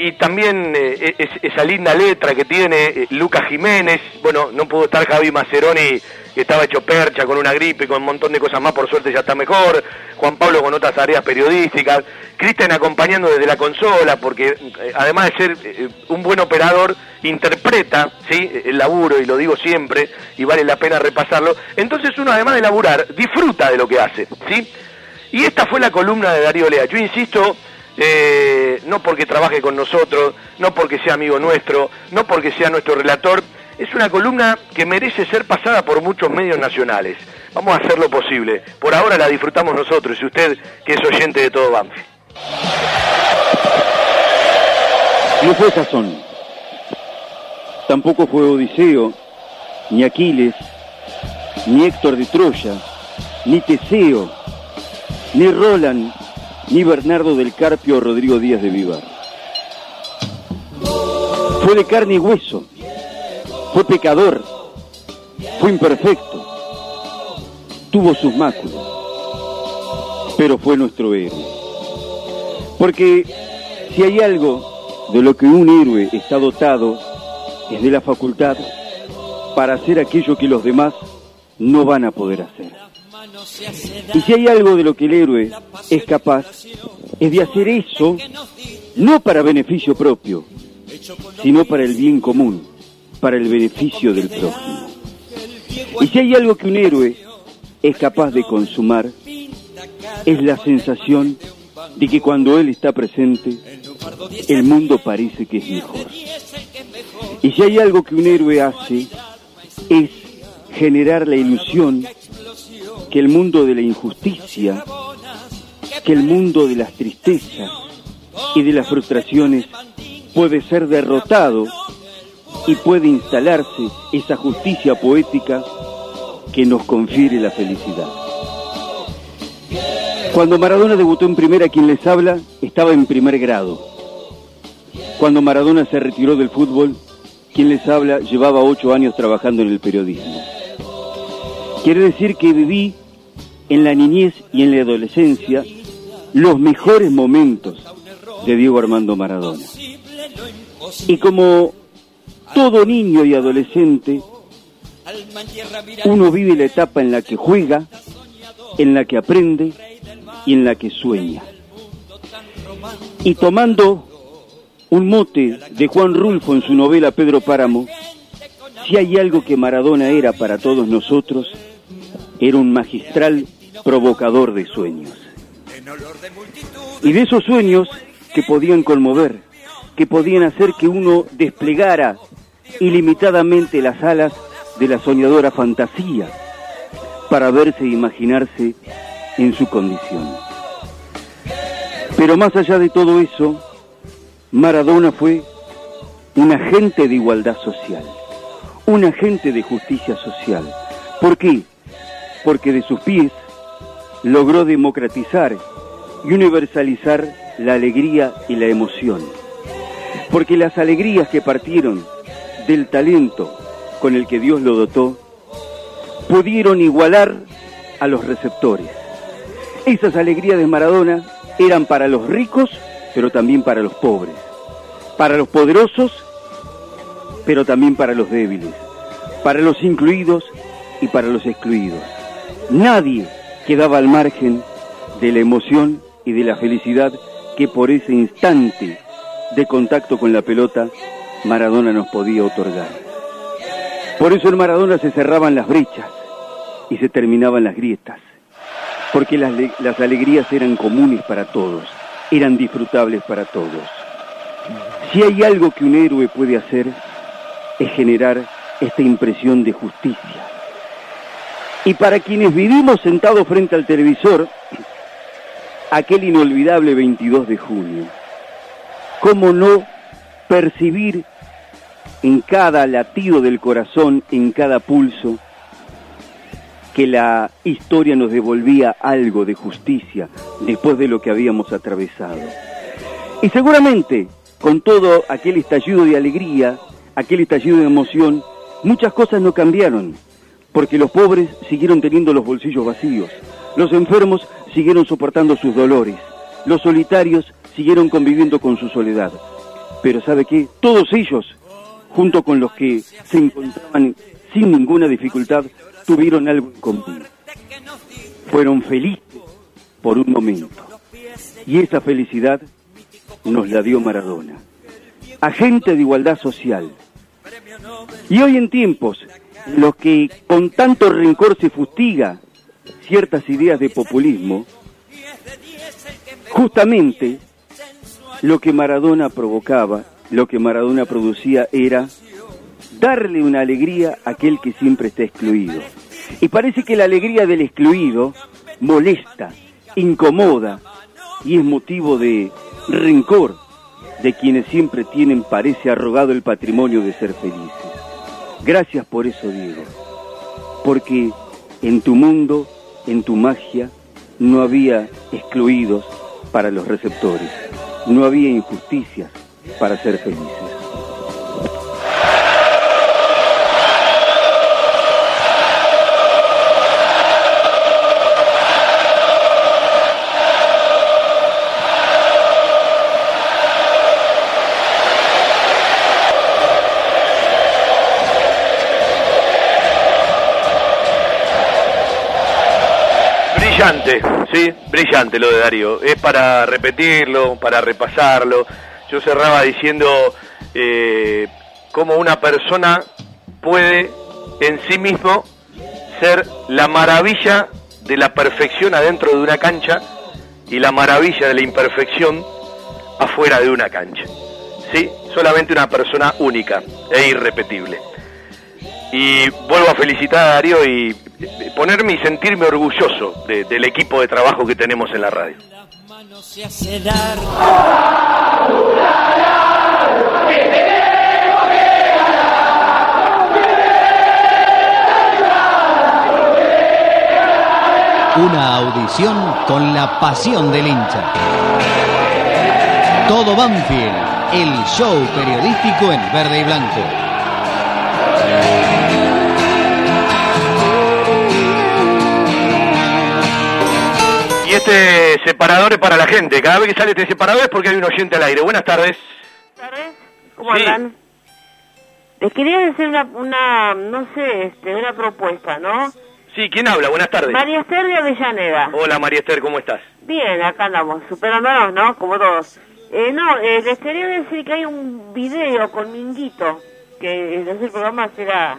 y también eh, esa linda letra que tiene eh, Lucas Jiménez, bueno, no pudo estar Javi Maceroni, que estaba hecho percha con una gripe y con un montón de cosas más, por suerte ya está mejor, Juan Pablo con otras áreas periodísticas, Cristian acompañando desde la consola, porque eh, además de ser un buen operador, interpreta ¿sí? el laburo, y lo digo siempre, y vale la pena repasarlo, entonces uno además de laburar, disfruta de lo que hace, ¿sí? Y esta fue la columna de Darío Lea. Yo insisto, eh, no porque trabaje con nosotros, no porque sea amigo nuestro, no porque sea nuestro relator, es una columna que merece ser pasada por muchos medios nacionales. Vamos a hacer lo posible. Por ahora la disfrutamos nosotros y usted que es oyente de todo Banfi. No fue Jasón, tampoco fue Odiseo, ni Aquiles, ni Héctor de Troya, ni Teseo, ni Roland, ni Bernardo del Carpio o Rodrigo Díaz de Vivar. Fue de carne y hueso, fue pecador, fue imperfecto, tuvo sus máculas, pero fue nuestro héroe. Porque si hay algo de lo que un héroe está dotado, es de la facultad para hacer aquello que los demás no van a poder hacer. Y si hay algo de lo que el héroe es capaz, es de hacer eso no para beneficio propio, sino para el bien común, para el beneficio del prójimo. Y si hay algo que un héroe es capaz de consumar, es la sensación de que cuando él está presente, el mundo parece que es mejor. Y si hay algo que un héroe hace, es generar la ilusión que el mundo de la injusticia, que el mundo de las tristezas y de las frustraciones puede ser derrotado y puede instalarse esa justicia poética que nos confiere la felicidad. Cuando Maradona debutó en primera, quien les habla estaba en primer grado. Cuando Maradona se retiró del fútbol, quien les habla llevaba ocho años trabajando en el periodismo. Quiere decir que viví en la niñez y en la adolescencia los mejores momentos de Diego Armando Maradona. Y como todo niño y adolescente, uno vive la etapa en la que juega, en la que aprende y en la que sueña. Y tomando un mote de Juan Rulfo en su novela Pedro Páramo, si hay algo que Maradona era para todos nosotros, era un magistral provocador de sueños. Y de esos sueños que podían conmover, que podían hacer que uno desplegara ilimitadamente las alas de la soñadora fantasía para verse e imaginarse en su condición. Pero más allá de todo eso, Maradona fue un agente de igualdad social, un agente de justicia social. ¿Por qué? Porque de sus pies logró democratizar y universalizar la alegría y la emoción. Porque las alegrías que partieron del talento con el que Dios lo dotó, pudieron igualar a los receptores. Esas alegrías de Maradona eran para los ricos, pero también para los pobres. Para los poderosos, pero también para los débiles. Para los incluidos y para los excluidos. Nadie quedaba al margen de la emoción y de la felicidad que por ese instante de contacto con la pelota Maradona nos podía otorgar. Por eso en Maradona se cerraban las brechas y se terminaban las grietas, porque las, las alegrías eran comunes para todos, eran disfrutables para todos. Si hay algo que un héroe puede hacer, es generar esta impresión de justicia. Y para quienes vivimos sentados frente al televisor, aquel inolvidable 22 de junio, ¿cómo no percibir en cada latido del corazón, en cada pulso, que la historia nos devolvía algo de justicia después de lo que habíamos atravesado. Y seguramente, con todo aquel estallido de alegría, aquel estallido de emoción, muchas cosas no cambiaron, porque los pobres siguieron teniendo los bolsillos vacíos, los enfermos siguieron soportando sus dolores, los solitarios siguieron conviviendo con su soledad. Pero ¿sabe qué? Todos ellos, junto con los que se encontraban sin ninguna dificultad, tuvieron algo en común. Fueron felices por un momento. Y esa felicidad nos la dio Maradona. Agente de igualdad social. Y hoy en tiempos los que con tanto rencor se fustiga ciertas ideas de populismo, justamente lo que Maradona provocaba, lo que Maradona producía era darle una alegría a aquel que siempre está excluido. Y parece que la alegría del excluido molesta, incomoda y es motivo de rencor de quienes siempre tienen, parece arrogado el patrimonio de ser felices. Gracias por eso, Diego, porque en tu mundo, en tu magia, no había excluidos para los receptores, no había injusticias para ser felices. Brillante, sí, brillante lo de Darío. Es para repetirlo, para repasarlo. Yo cerraba diciendo eh, cómo una persona puede en sí mismo ser la maravilla de la perfección adentro de una cancha y la maravilla de la imperfección afuera de una cancha. ¿Sí? Solamente una persona única e irrepetible. Y vuelvo a felicitar a Darío y ponerme y sentirme orgulloso de- del equipo de trabajo que tenemos en la radio. Una audición con la pasión del hincha. Todo Banfield, el show periodístico en verde y blanco. Y este separador es para la gente. Cada vez que sale este separador es porque hay un oyente al aire. Buenas tardes. ¿Cómo Sí. andan? Les quería decir una, una, no sé, este, una propuesta, ¿no? Sí, ¿quién habla? Buenas tardes. María Esther de Avellaneda. Hola María Esther, ¿cómo estás? Bien, acá andamos, superándonos, ¿no? Como todos. Eh, no, eh, les quería decir que hay un video con Minguito, que es el programa será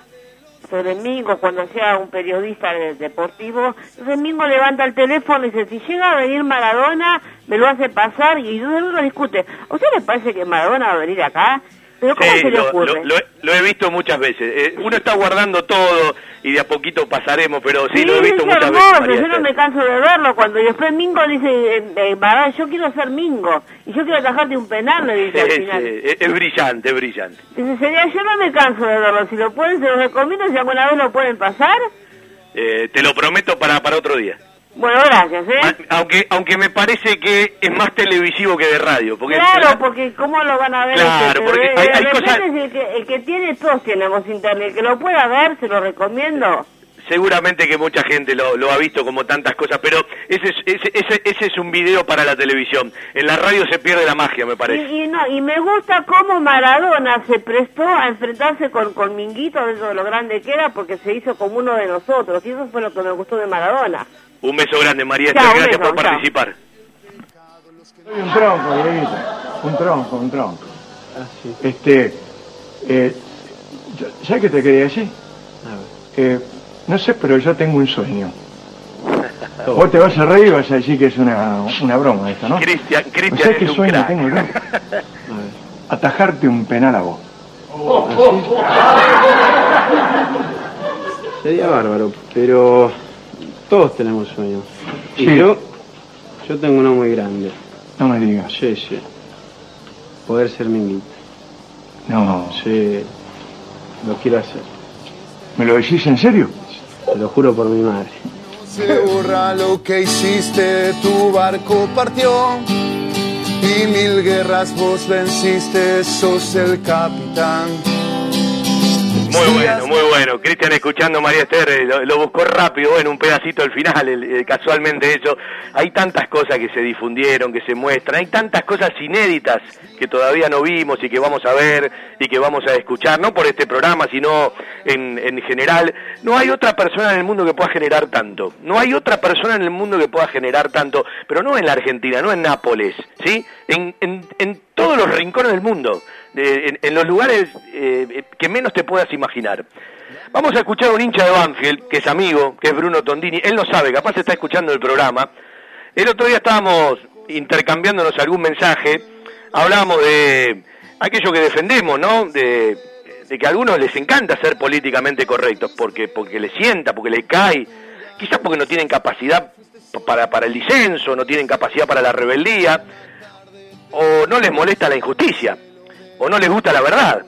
sobre Mingo cuando sea un periodista de- deportivo. Entonces Mingo levanta el teléfono y dice, si llega a venir Maradona, me lo hace pasar y uno discute. ¿A usted le parece que Maradona va a venir acá? ¿Pero cómo Sí, se le lo, ocurre? lo- lo he- lo he visto muchas veces. Eh, uno está guardando todo y de a poquito pasaremos, pero sí, lo he visto muchas hermoso, veces. Yo no me canso de verlo. Cuando después Mingo dice, eh, eh, yo quiero ser Mingo, y yo quiero atajarte un penal, le dice al final. es brillante, es brillante. Dice, sería, yo no me canso de verlo, si lo pueden, se los recomiendo, si alguna vez lo pueden pasar. Eh, te lo prometo para, para otro día. Bueno, gracias, ¿eh? Aunque aunque me parece que es más televisivo que de radio. Porque Claro, porque ¿cómo lo van a ver? Claro, porque hay- cosas- el, que, el que tiene, todos tenemos internet, el que lo pueda ver, se lo recomiendo. Seguramente que mucha gente lo, lo ha visto como tantas cosas, pero ese es, ese, ese, ese es un video para la televisión. En la radio se pierde la magia, me parece. Y, y no, y me gusta cómo Maradona se prestó a enfrentarse con, con Minguito dentro de lo grande que era, porque se hizo como uno de nosotros, y eso fue lo que me gustó de Maradona. Un beso grande, María Chao, gracias beso, por chao. participar. Soy un tronco, Dieguito. Un tronco, un tronco. Este, eh, yo- ¿sabes qué te quería decir? Eh, no sé, pero yo tengo un sueño. [laughs] Vos te vas a reír y vas a decir que es una, una broma esto, ¿no? Cristian, Cristian ¿Sabes qué es un sueño crack. tengo yo? [laughs] Atajarte un penal a vos. Sería bárbaro, pero todos tenemos sueños. Y Sí. yo, yo tengo uno muy grande. No me digas. Sí, sí. Poder ser minguito. No. Sí, lo quiero hacer. ¿Me lo decís en serio? Te lo juro por mi madre. Se borra lo que hiciste, tu barco partió y mil guerras vos venciste, sos el capitán. Muy bueno, muy bueno. Cristian escuchando María Esther, eh, lo, lo buscó rápido, bueno, un pedacito al final, el- eh, casualmente eso. Hay tantas cosas que se difundieron, que se muestran, hay tantas cosas inéditas que todavía no vimos y que vamos a ver y que vamos a escuchar, no por este programa, sino en, en general. No hay otra persona en el mundo que pueda generar tanto. No hay otra persona en el mundo que pueda generar tanto, pero no en la Argentina, no en Nápoles, ¿sí? En, en, en todos los rincones del mundo, de- en, los lugares eh, que menos te puedas imaginar. Vamos a escuchar a un hincha de Banfield, que es amigo, que es Bruno Tondini. Él no sabe, capaz está escuchando el programa. El otro día estábamos intercambiándonos algún mensaje, hablábamos de aquello que defendemos, ¿no? De, que a algunos les encanta ser políticamente correctos, porque, porque les sienta, porque les cae, quizás porque no tienen capacidad para, para el disenso, no tienen capacidad para la rebeldía, o no les molesta la injusticia, o no les gusta la verdad.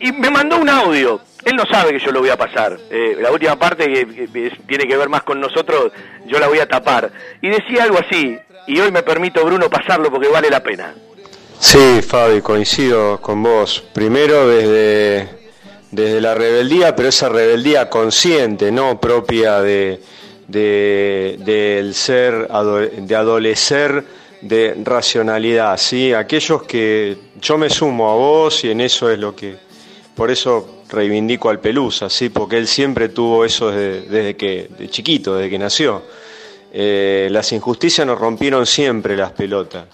Y me mandó un audio. Él no sabe que yo lo voy a pasar. Eh, la última parte que, tiene que ver más con nosotros, yo la voy a tapar. Y decía algo así, y hoy me permito, Bruno, pasarlo porque vale la pena. Sí, Fabi, coincido con vos. Primero desde, desde la rebeldía, pero esa rebeldía consciente, no propia de, de- del ser, de adolecer de racionalidad, ¿sí? Aquellos que yo me sumo a vos y en eso es lo que, por eso reivindico al Pelusa, ¿sí? Porque él siempre tuvo eso desde, que, de chiquito, desde que nació. Eh, las injusticias nos rompieron siempre las pelotas.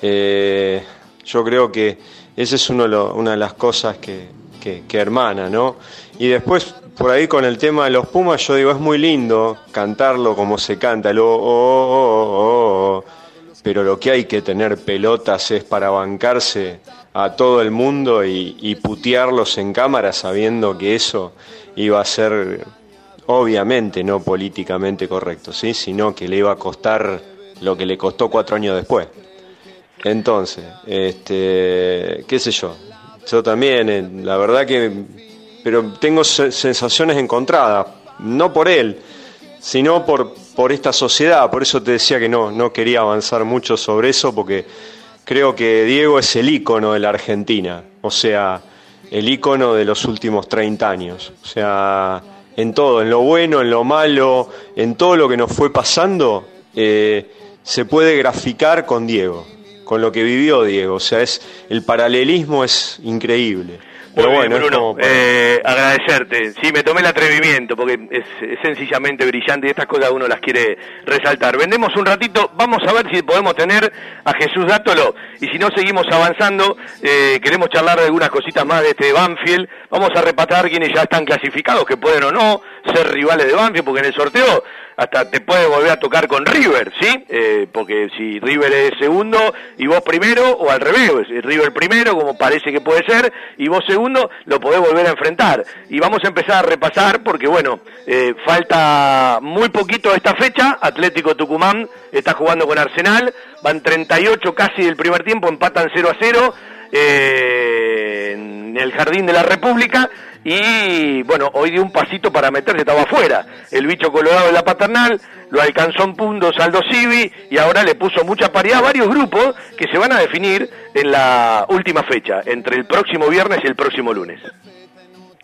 Eh, yo creo que esa es uno una de las cosas que, que, hermana, ¿no? Y después, por ahí con el tema de los Pumas, yo digo, es muy lindo cantarlo como se canta, el oh, oh, oh, oh, pero lo que hay que tener pelotas es para bancarse a todo el mundo y, putearlos en cámara sabiendo que eso iba a ser obviamente no políticamente correcto, ¿sí? sino que le iba a costar lo que le costó cuatro años después. Entonces, este, qué sé yo, yo también, eh, la verdad que, pero tengo se- sensaciones encontradas, no por él, sino por, por esta sociedad, por eso te decía que no, no quería avanzar mucho sobre eso, porque creo que Diego es el ícono de la Argentina, o sea, el ícono de los últimos 30 años, o sea, en todo, en lo bueno, en lo malo, en todo lo que nos fue pasando, eh, se puede graficar con Diego, con lo que vivió Diego, o sea, es el paralelismo es increíble. Muy bien, bueno, Bruno, para- eh, agradecerte. Sí, me tomé el atrevimiento porque es, es sencillamente brillante y estas cosas uno las quiere resaltar. Vendemos un ratito, vamos a ver si podemos tener a Jesús Dátolo y si no seguimos avanzando, eh, queremos charlar de algunas cositas más de este Banfield. Vamos a repatar quienes ya están clasificados, que pueden o no ser rivales de Banfield, porque en el sorteo hasta te puede volver a tocar con River, ¿sí? Eh, porque si River es segundo y vos primero, o al revés, River primero, como parece que puede ser, y vos segundo, lo podés volver a enfrentar. Y vamos a empezar a repasar, porque bueno, eh, falta muy poquito esta fecha, Atlético Tucumán está jugando con Arsenal, van 38 casi del primer tiempo, empatan 0 a 0 eh, en el Jardín de la República, y bueno, hoy dio un pasito para meterse, estaba afuera. El bicho colorado de la paternal lo alcanzó en puntos Aldo Civi y ahora le puso mucha paridad a varios grupos que se van a definir en la última fecha, entre el próximo viernes y el próximo lunes.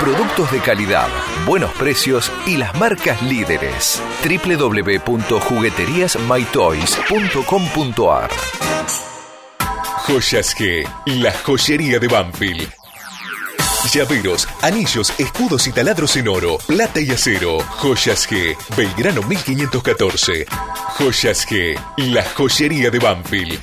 Productos de calidad, buenos precios y las marcas líderes. www.jugueteriasmytoys.com.ar Joyas G, la joyería de Banfield. Llaveros, anillos, escudos y taladros en oro, plata y acero. Joyas G, Belgrano 1514. Joyas G, la joyería de Banfield.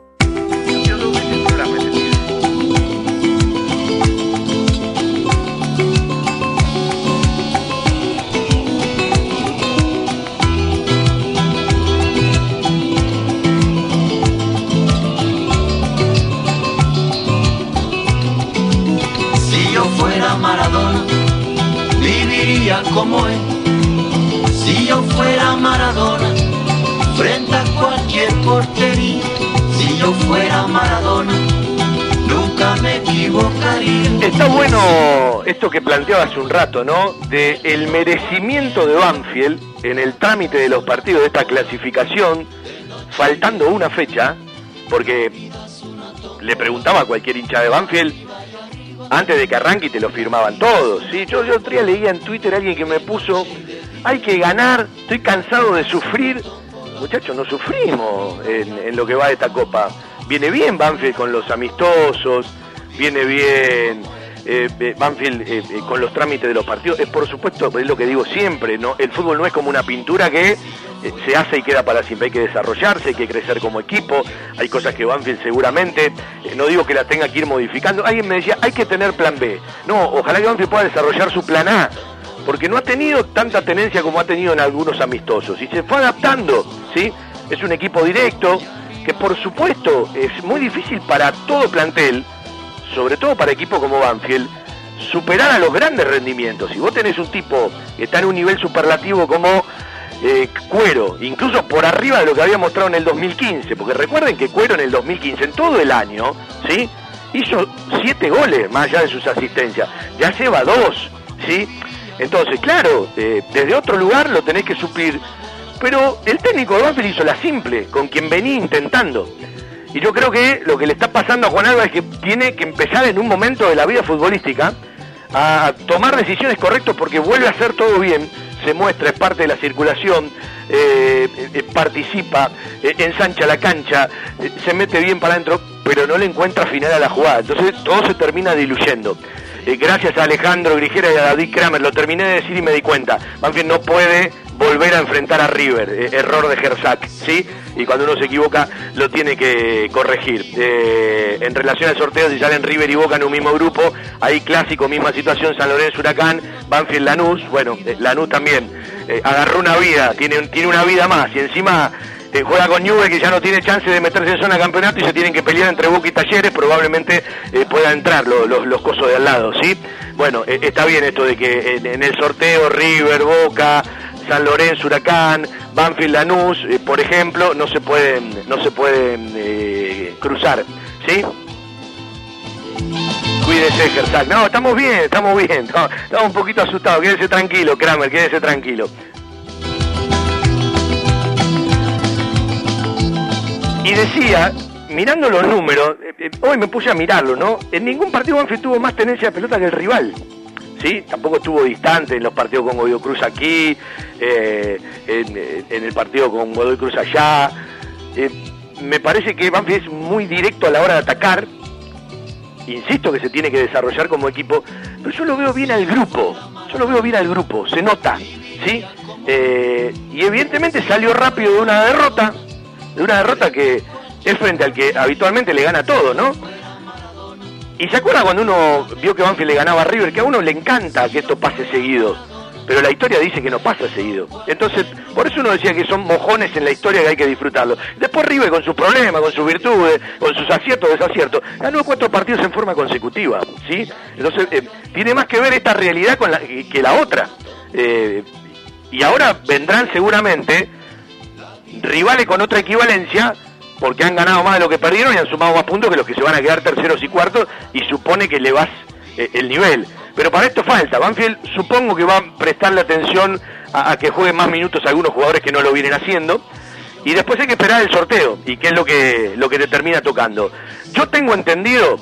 Como. Si yo fuera Maradona, frente a cualquier portería. Si yo fuera Maradona, nunca me equivocaría. Está bueno esto que planteaba hace un rato, ¿no? De el merecimiento de Banfield en el trámite de los partidos de esta clasificación, faltando una fecha, porque le preguntaba a cualquier hincha de Banfield antes de que arranque te lo firmaban todos. ¿sí? Yo, yo otro día leía en Twitter a alguien que me puso, hay que ganar, estoy cansado de sufrir. Muchachos, no sufrimos en, en lo que va de esta copa. Viene bien Banfield con los amistosos, viene bien eh, eh, Banfield eh, eh, con los trámites de los partidos. Es por supuesto, es lo que digo siempre, ¿no? el fútbol no es como una pintura que eh, se hace y queda para siempre. Hay que desarrollarse, hay que crecer como equipo. Hay cosas que Banfield seguramente, no digo que la tenga que ir modificando. Alguien me decía, hay que tener plan B. No, ojalá que Banfield pueda desarrollar su plan A. Porque no ha tenido tanta tenencia como ha tenido en algunos amistosos. Y se fue adaptando, ¿sí? Es un equipo directo que por supuesto es muy difícil para todo plantel, sobre todo para equipos como Banfield, superar a los grandes rendimientos. Si vos tenés un tipo que está en un nivel superlativo como eh, Cuero, incluso por arriba de lo que había mostrado en el 2015, porque recuerden que Cuero en el 2015, en todo el año, ¿sí? hizo siete goles más allá de sus asistencias, ya lleva dos, ¿sí? Entonces, claro, eh, desde otro lugar lo tenés que suplir, pero el técnico de Banfield hizo la simple, con quien venía intentando. Y yo creo que lo que le está pasando a Juan Alba es que tiene que empezar en un momento de la vida futbolística a tomar decisiones correctas porque vuelve a hacer todo bien, se muestra, es parte de la circulación, eh, eh, participa, eh, ensancha la cancha, se mete bien para adentro, pero no le encuentra final a la jugada. Entonces todo se termina diluyendo. Gracias a Alejandro Grigera y a David Kramer, lo terminé de decir y me di cuenta. Banfield no puede volver a enfrentar a River, eh, error de Gersak, ¿sí? Y cuando uno se equivoca lo tiene que corregir. Eh, en relación al sorteo, si salen River y Boca en un mismo grupo, ahí clásico, misma situación, San Lorenzo, Huracán, Banfield, Lanús, bueno, eh, Lanús también eh, agarró una vida, tiene, tiene una vida más y encima juega con Juve que ya no tiene chance de meterse en zona campeonato y se tienen que pelear entre Boca y Talleres, probablemente pueda entrar lo- lo- los cosos de al lado, ¿sí? Bueno, está bien esto de que en el sorteo River, Boca, San Lorenzo, Huracán, Banfield, Lanús, eh, por ejemplo, no se pueden, no se pueden eh, cruzar, ¿sí? Cuídese, Gersak. No, estamos bien, estamos bien. Estamos un poquito asustados. Quédese tranquilo, Kramer, quédese tranquilo. Y decía, mirando los números, eh, eh, hoy me puse a mirarlo, ¿no? En ningún partido Banfield tuvo más tenencia de pelota que el rival. ¿Sí? Tampoco estuvo distante en los partidos con Godoy Cruz aquí, eh, en, el partido con Godoy Cruz allá. Eh, me parece que Banfield es muy directo a la hora de atacar. Insisto que se tiene que desarrollar como equipo, pero yo lo veo bien al grupo. Yo lo veo bien al grupo, se nota, ¿sí? Eh, y evidentemente salió rápido de una derrota, de una derrota que es frente al que habitualmente le gana todo, ¿no? Y se acuerda cuando uno vio que Banfield le ganaba a River, que a uno le encanta que esto pase seguido, pero la historia dice que no pasa seguido. Entonces, por eso uno decía que son mojones en la historia que hay que disfrutarlo. Después River con sus problemas, con sus virtudes, con sus aciertos, desaciertos, ganó cuatro partidos en forma consecutiva, ¿sí? Entonces, eh, tiene más que ver esta realidad con la, que la otra. Eh, y ahora vendrán seguramente rivales con otra equivalencia porque han ganado más de lo que perdieron y han sumado más puntos que los que se van a quedar terceros y cuartos y supone que le vas eh, el nivel. Pero para esto falta. Banfield supongo que va a prestarle atención a, que jueguen más minutos algunos jugadores que no lo vienen haciendo. Y después hay que esperar el sorteo y qué es lo que, lo que te termina tocando. Yo tengo entendido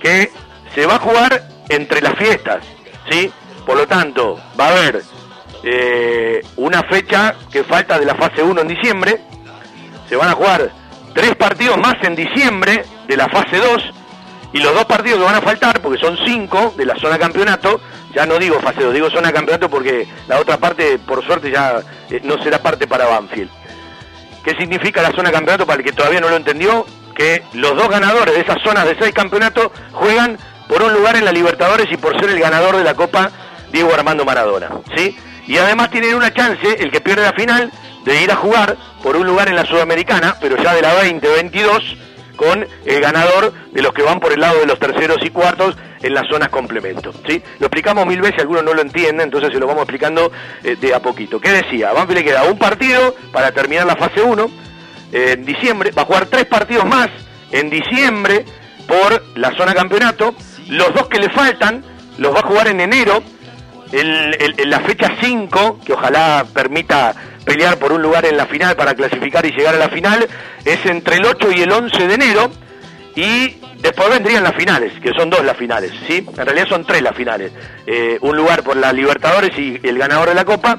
que se va a jugar entre las fiestas, ¿sí? Por lo tanto, va a haber eh, una fecha que falta de la fase 1 en diciembre. Se van a jugar tres partidos más en diciembre de la fase 2 y los dos partidos que van a faltar, porque son cinco de la zona campeonato, ya no digo fase 2, digo zona campeonato porque la otra parte, por suerte, ya eh, no será parte para Banfield. ¿Qué significa la zona campeonato para el que todavía no lo entendió? Que los dos ganadores de esas zonas de seis campeonatos juegan por un lugar en la Libertadores y por ser el ganador de la Copa Diego Armando Maradona, ¿sí? Y además tienen una chance, el que pierde la final, de ir a jugar por un lugar en la Sudamericana, pero ya de la 2022, con el ganador de los que van por el lado de los terceros y cuartos en las zonas complemento. ¿sí? Lo explicamos mil veces, algunos no lo entienden, entonces se lo vamos explicando eh, de a poquito. ¿Qué decía? Banfield le queda un partido para terminar la fase 1 eh, en diciembre, va a jugar tres partidos más en diciembre por la zona campeonato, los dos que le faltan los va a jugar en enero, en la fecha 5, que ojalá permita pelear por un lugar en la final para clasificar y llegar a la final, es entre el 8 y el 11 de enero, y después vendrían las finales, que son dos las finales, ¿sí? En realidad son tres las finales. Eh, un lugar por la Libertadores y el ganador de la Copa,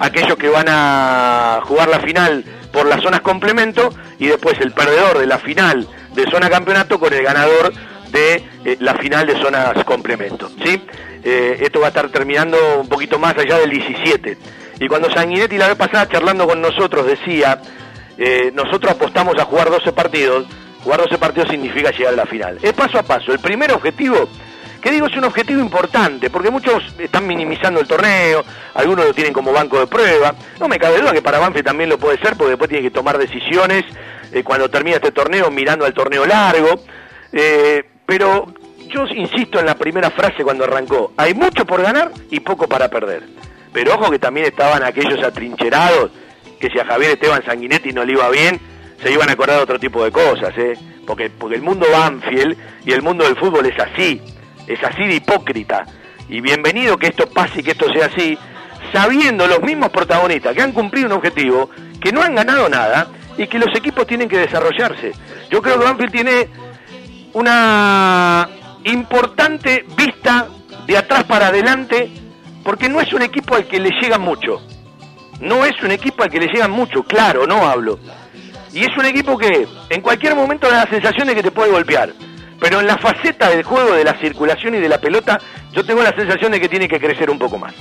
aquellos que van a jugar la final por las zonas complemento, y después el perdedor de la final de zona campeonato con el ganador de eh, la final de zonas complemento, ¿sí? Eh, esto va a estar terminando un poquito más allá del 17. Y cuando Sanguinetti la vez pasada charlando con nosotros decía, eh, nosotros apostamos a jugar 12 partidos, jugar 12 partidos significa llegar a la final. Es paso a paso. El primer objetivo, que digo es un objetivo importante, porque muchos están minimizando el torneo, algunos lo tienen como banco de prueba. No me cabe duda que para Banfield también lo puede ser, porque después tiene que tomar decisiones eh, cuando termina este torneo mirando al torneo largo. Eh, pero yo insisto en la primera frase cuando arrancó, hay mucho por ganar y poco para perder. Pero ojo que también estaban aquellos atrincherados que si a Javier Esteban Sanguinetti no le iba bien, se iban a acordar otro tipo de cosas, ¿eh? Porque, porque el mundo Banfield y el mundo del fútbol es así, es así de hipócrita. Y bienvenido que esto pase y que esto sea así, sabiendo los mismos protagonistas que han cumplido un objetivo, que no han ganado nada y que los equipos tienen que desarrollarse. Yo creo que Banfield tiene una importante vista de atrás para adelante, porque no es un equipo al que le llegan mucho. No es un equipo al que le llegan mucho, claro, no hablo. Y es un equipo que en cualquier momento da la sensación de que te puede golpear. Pero en la faceta del juego, de la circulación y de la pelota, yo tengo la sensación de que tiene que crecer un poco más.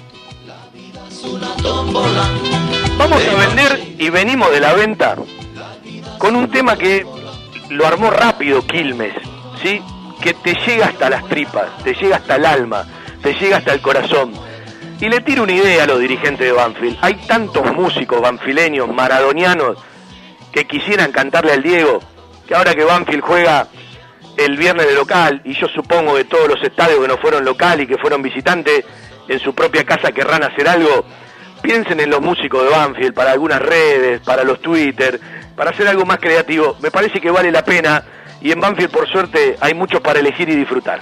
Vamos a vender y venimos de la venta con un tema que lo armó rápido Quilmes, ¿sí? Que te llega hasta las tripas, te llega hasta el alma, te llega hasta el corazón. Y le tiro una idea a los dirigentes de Banfield. Hay tantos músicos banfileños, maradonianos, que quisieran cantarle al Diego que ahora que Banfield juega el viernes de local, y yo supongo que todos los estadios que no fueron local y que fueron visitantes en su propia casa querrán hacer algo, piensen en los músicos de Banfield para algunas redes, para los Twitter, para hacer algo más creativo. Me parece que vale la pena y en Banfield por suerte hay mucho para elegir y disfrutar.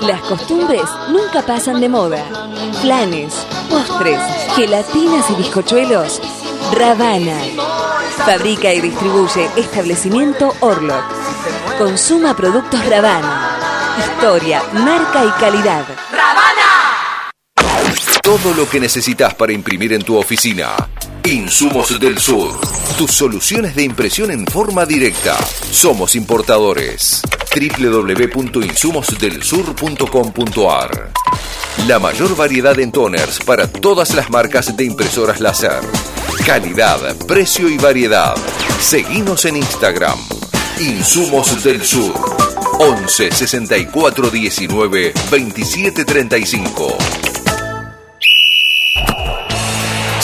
Las costumbres nunca pasan de moda. Planes, postres, gelatinas y bizcochuelos. Ravana. Fabrica y distribuye establecimiento Orlock. Consuma productos Ravana. Historia, marca y calidad. Todo lo que necesitas para imprimir en tu oficina. Insumos del Sur. Tus soluciones de impresión en forma directa. Somos importadores. www.insumosdelsur.com.ar La mayor variedad en toners para todas las marcas de impresoras láser. Calidad, precio y variedad. Seguimos en Instagram. Insumos del Sur. 11 64 19 27 35.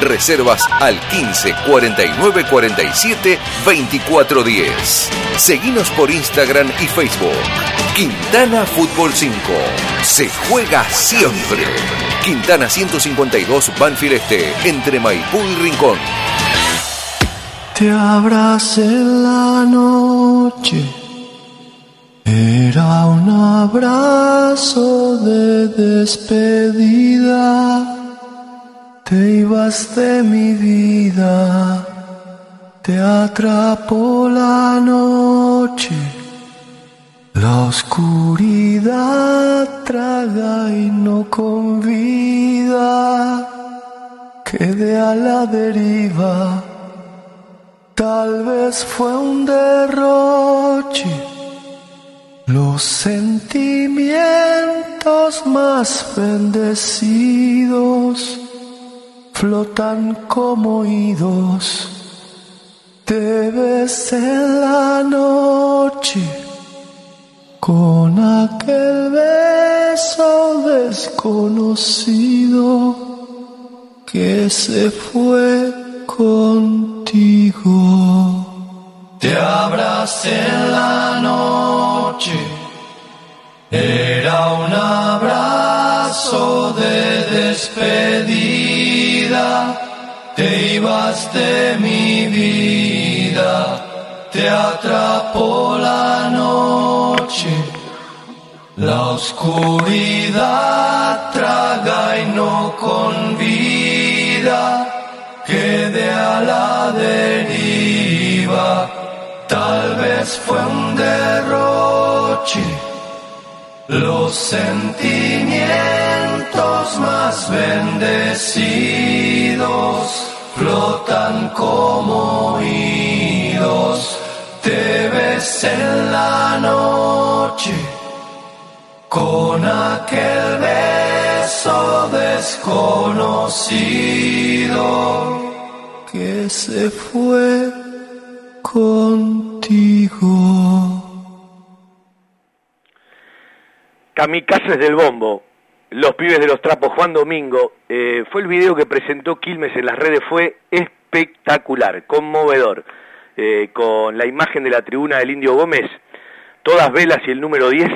Reservas al 15 49 47 24 10. Seguinos por Instagram y Facebook. Quintana Fútbol 5. Se juega siempre. Quintana 152 Banfield Este, entre Maipú y Rincón. Te abracé la noche. Era un abrazo de despedida. Te ibas de mi vida. Te atrapó la noche. La oscuridad traga y no convida. Quedé a la deriva. Tal vez fue un derroche. Los sentimientos más bendecidos flotan como idos. Te ves en la noche con aquel beso desconocido que se fue contigo. Te abracé en la noche, era un abrazo de despedida, te ibas de mi vida, te atrapó la noche, la oscuridad traga y no convida, quede a la deriva Tal vez fue un derroche, los sentimientos más bendecidos flotan como idos. Te ves en la noche con aquel beso desconocido que se fue contigo. Kamikazes del Bombo, Los Pibes de los Trapos, Juan Domingo, eh, fue el video que presentó Quilmes en las redes, fue espectacular, conmovedor, eh, con la imagen de la tribuna del Indio Gómez, todas velas y el número 10,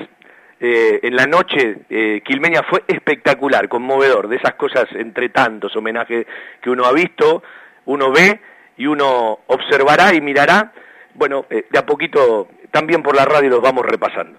eh, en la noche eh, Quilmeña fue espectacular, conmovedor, de esas cosas entre tantos homenajes que uno ha visto, uno ve y uno observará y mirará, bueno, de a poquito también por la radio los vamos repasando.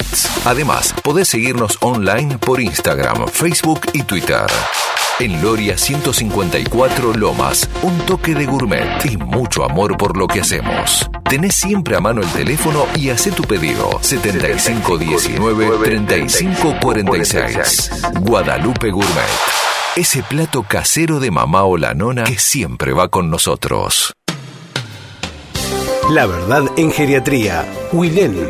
Además, podés seguirnos online por Instagram, Facebook y Twitter. En Loria 154 Lomas, un toque de gourmet y mucho amor por lo que hacemos. Tenés siempre a mano el teléfono y hacé tu pedido 7519-3546. Guadalupe Gourmet. Ese plato casero de mamá o la nona que siempre va con nosotros. La verdad en geriatría. Wilén.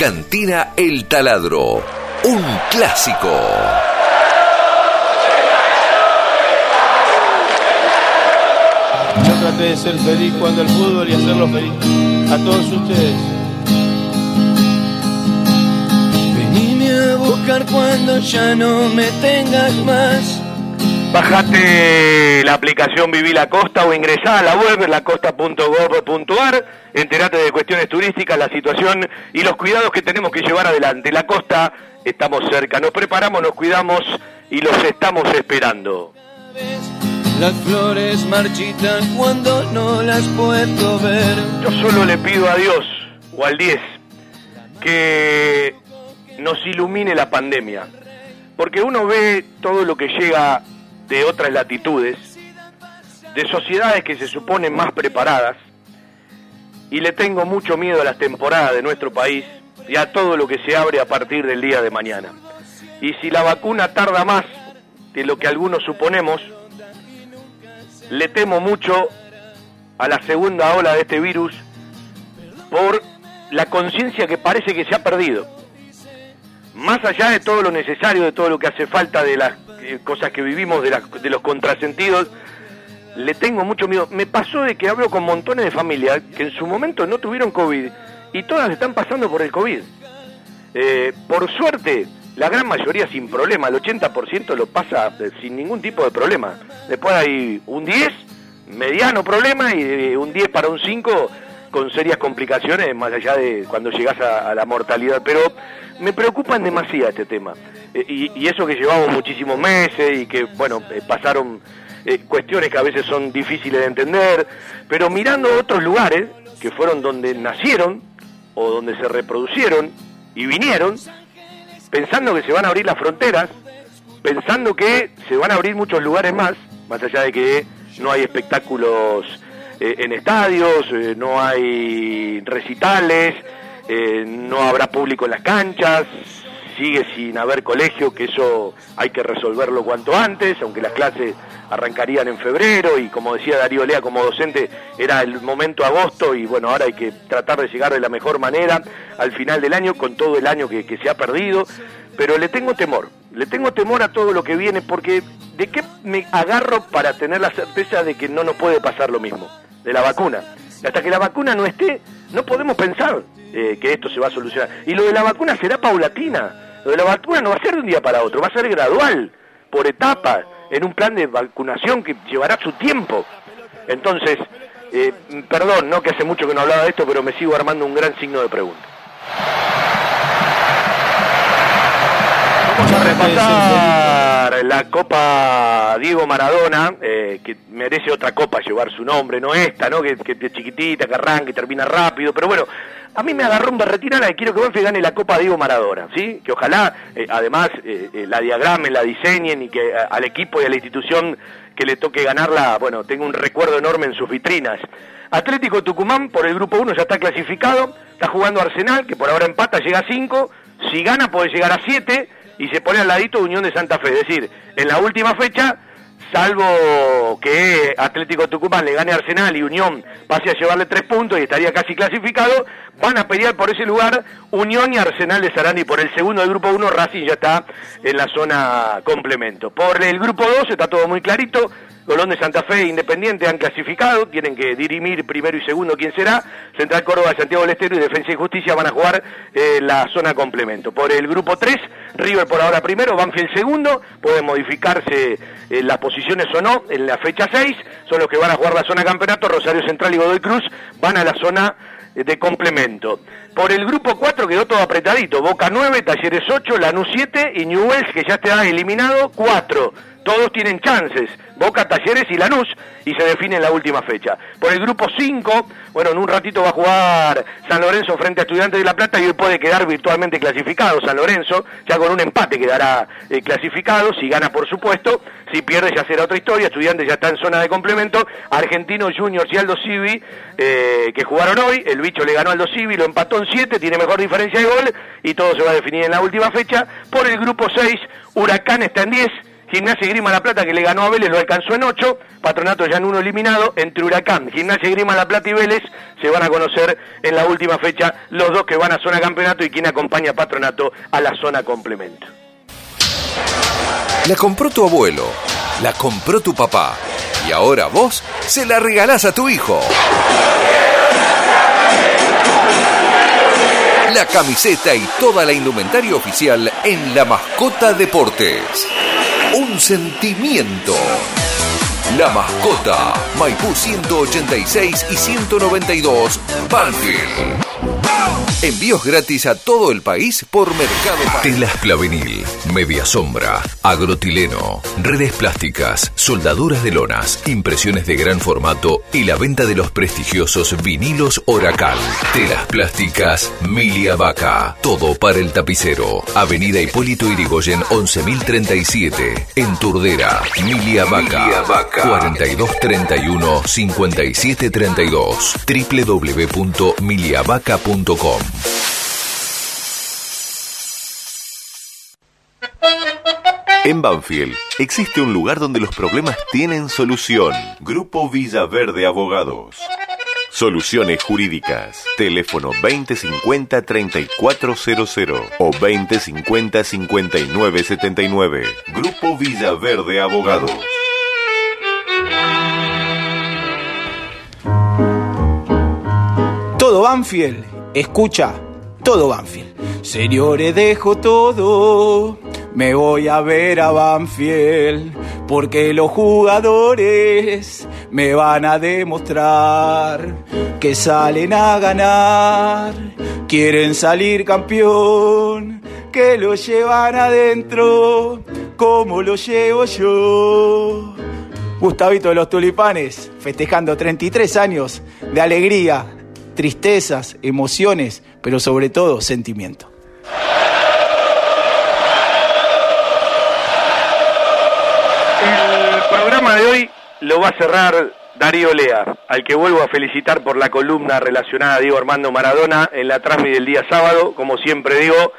Cantina El Taladro, un clásico. Yo traté de ser feliz cuando el fútbol y hacerlo feliz a todos ustedes. Venime a buscar cuando ya no me tengas más. Bajate la aplicación Viví la Costa o ingresá a la web lacosta.gov.ar, enterate de cuestiones turísticas, la situación y los cuidados que tenemos que llevar adelante. La costa, estamos cerca, nos preparamos, nos cuidamos y los estamos esperando. Las flores marchitan cuando no las puedo ver. Yo solo le pido a Dios o al 10 que nos ilumine la pandemia, porque uno ve todo lo que llega de otras latitudes, de sociedades que se suponen más preparadas, y le tengo mucho miedo a las temporadas de nuestro país y a todo lo que se abre a partir del día de mañana. Y si la vacuna tarda más de lo que algunos suponemos, le temo mucho a la segunda ola de este virus por la conciencia que parece que se ha perdido. Más allá de todo lo necesario, de todo lo que hace falta, de las eh, cosas que vivimos, de, las- de los contrasentidos, le tengo mucho miedo. Me pasó de que hablo con montones de familias que en su momento no tuvieron COVID y todas están pasando por el COVID. Eh, por suerte, la gran mayoría sin problema, el 80% lo pasa eh, sin ningún tipo de problema. Después hay un 10, mediano problema, y eh, un 10 para un 5 con serias complicaciones, más allá de cuando llegas a, la mortalidad. Pero me preocupan demasiado este tema. Eh, y, y eso que llevamos muchísimos meses y que, bueno, eh, pasaron eh, cuestiones que a veces son difíciles de entender, pero mirando otros lugares que fueron donde nacieron o donde se reproducieron y vinieron, pensando que se van a abrir las fronteras, pensando que se van a abrir muchos lugares más, más allá de que no hay espectáculos eh, en estadios, eh, no hay recitales, eh, no habrá público en las canchas, sigue sin haber colegio, que eso hay que resolverlo cuanto antes, aunque las clases arrancarían en febrero y como decía Darío Lea como docente, era el momento agosto y bueno, ahora hay que tratar de llegar de la mejor manera al final del año con todo el año que, se ha perdido, pero le tengo temor, le tengo temor a todo lo que viene porque ¿de qué me agarro para tener la certeza de que no nos puede pasar lo mismo? De la vacuna. Hasta que la vacuna no esté, no podemos pensar eh, que esto se va a solucionar. Y lo de la vacuna será paulatina. Lo de la vacuna no va a ser de un día para otro, va a ser gradual, por etapas, en un plan de vacunación que llevará su tiempo. Entonces, eh, perdón, no que hace mucho que no hablaba de esto, pero me sigo armando un gran signo de pregunta. repasar la Copa Diego Maradona, eh, que merece otra copa llevar su nombre, no esta, ¿no? Que, que es chiquitita, que arranca y termina rápido, pero bueno, a mí me agarró un berretinala y quiero que Banfield gane la Copa Diego Maradona, ¿sí? Que ojalá, eh, además, eh, eh, la diagramen, la diseñen y que eh, al equipo y a la institución que le toque ganarla, bueno, tenga un recuerdo enorme en sus vitrinas. Atlético Tucumán por el grupo 1 ya está clasificado, está jugando Arsenal, que por ahora empata, llega a 5, si gana puede llegar a 7 y se pone al ladito Unión de Santa Fe, es decir, en la última fecha, salvo que Atlético Tucumán le gane a Arsenal y Unión pase a llevarle 3 puntos y estaría casi clasificado, van a pelear por ese lugar Unión y Arsenal de Sarandi por el segundo del grupo 1, Racing ya está en la zona complemento. Por el grupo 2 está todo muy clarito, Colón de Santa Fe e Independiente han clasificado, tienen que dirimir primero y segundo quién será. Central Córdoba, Santiago del Estero y Defensa y Justicia van a jugar eh, la zona complemento. Por el grupo 3, River por ahora primero, Banfield segundo, pueden modificarse eh, las posiciones o no en la fecha 6, son los que van a jugar la zona campeonato, Rosario Central y Godoy Cruz van a la zona eh, de complemento. Por el grupo 4 quedó todo apretadito, Boca 9, Talleres 8, Lanús 7 y Newells que ya está eliminado 4 todos tienen chances, Boca, Talleres y Lanús, y se define en la última fecha. Por el grupo 5, bueno, en un ratito va a jugar San Lorenzo frente a Estudiantes de La Plata y hoy puede quedar virtualmente clasificado San Lorenzo, ya con un empate quedará eh, clasificado, si gana por supuesto, si pierde ya será otra historia, Estudiantes ya está en zona de complemento, Argentinos Juniors y Aldo Civi, eh, que jugaron hoy, el bicho le ganó a Aldo Civi, lo empató en 7, tiene mejor diferencia de gol, y todo se va a definir en la última fecha. Por el grupo 6, Huracán está en 10, Gimnasia y Grima La Plata que le ganó a Vélez lo alcanzó en 8, Patronato ya en uno eliminado, entre Huracán, Gimnasia y Grima La Plata y Vélez se van a conocer en la última fecha los dos que van a zona campeonato y quien acompaña Patronato a la zona complemento. La compró tu abuelo, la compró tu papá y ahora vos se la regalás a tu hijo. La camiseta y toda la indumentaria oficial en La Mascota Deportes. Sentimiento. La Mascota, Maipú 186 y 192, Banfield. Envíos gratis a todo el país por Mercado Pago. Telas Clavenil, Media Sombra, Agrotileno, redes plásticas, soldaduras de lonas, impresiones de gran formato y la venta de los prestigiosos vinilos Oracal. Telas plásticas Milia Vaca. Todo para el tapicero. Avenida Hipólito Irigoyen 11037. En Turdera. Milia Vaca. Milia Vaca. 4231 5732. www.miliavaca.com. En Banfield existe un lugar donde los problemas tienen solución. Grupo Villaverde Abogados. Soluciones jurídicas. Teléfono 2050-3400 o 2050-5979. Grupo Villaverde Abogados. Banfield, escucha, todo Banfield. Señores, dejo todo, me voy a ver a Banfield, porque los jugadores me van a demostrar que salen a ganar, quieren salir campeón, que lo llevan adentro, como lo llevo yo. Gustavito de los Tulipanes, festejando 33 años de alegría, tristezas, emociones, pero sobre todo sentimiento. El programa de hoy lo va a cerrar Darío Lea, al que vuelvo a felicitar por la columna relacionada a Diego Armando Maradona en la transmisión del día sábado. Como siempre digo,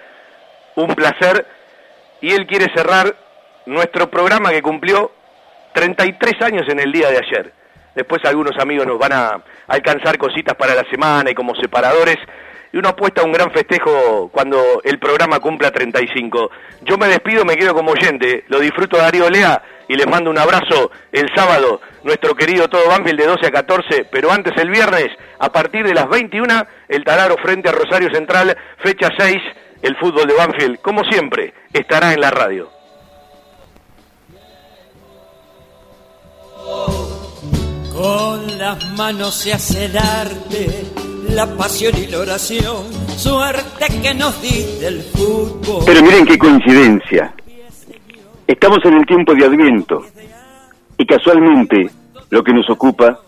un placer. Y él quiere cerrar nuestro programa que cumplió 33 años en el día de ayer. Después algunos amigos nos van a alcanzar cositas para la semana y como separadores. Y uno apuesta a un gran festejo cuando el programa cumpla 35. Yo me despido, me quedo como oyente. Lo disfruto Darío Lea y les mando un abrazo el sábado, nuestro querido Todo Banfield de 12 a 14, pero antes el viernes, a partir de las 21, el Talaro frente a Rosario Central, fecha 6, el fútbol de Banfield, como siempre, estará en la radio. Con las manos se hace el arte, la pasión y la oración. Suerte que nos diste el fútbol. Pero miren qué coincidencia. Estamos en el tiempo de Adviento y casualmente lo que nos ocupa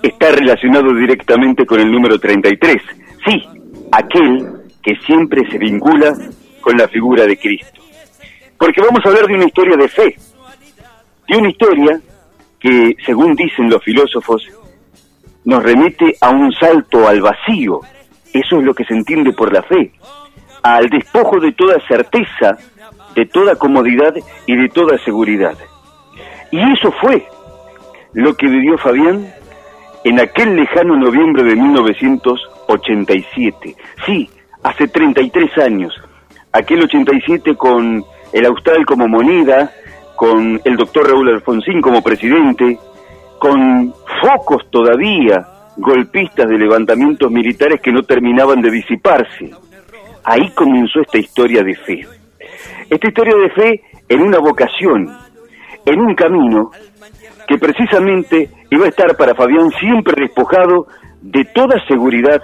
está relacionado directamente con el número 33. Sí, aquel que siempre se vincula con la figura de Cristo. Porque vamos a hablar de una historia de fe, de una historia que, según dicen los filósofos, nos remite a un salto al vacío. Eso es lo que se entiende por la fe, al despojo de toda certeza, de toda comodidad y de toda seguridad. Y eso fue lo que vivió Fabián en aquel lejano noviembre de 1987. Sí, hace 33 años. Aquel 87 con el Austral como moneda, con el doctor Raúl Alfonsín como presidente, con focos todavía golpistas de levantamientos militares que no terminaban de disiparse. Ahí comenzó esta historia de fe. Esta historia de fe en una vocación, en un camino que precisamente iba a estar para Fabián siempre despojado de toda seguridad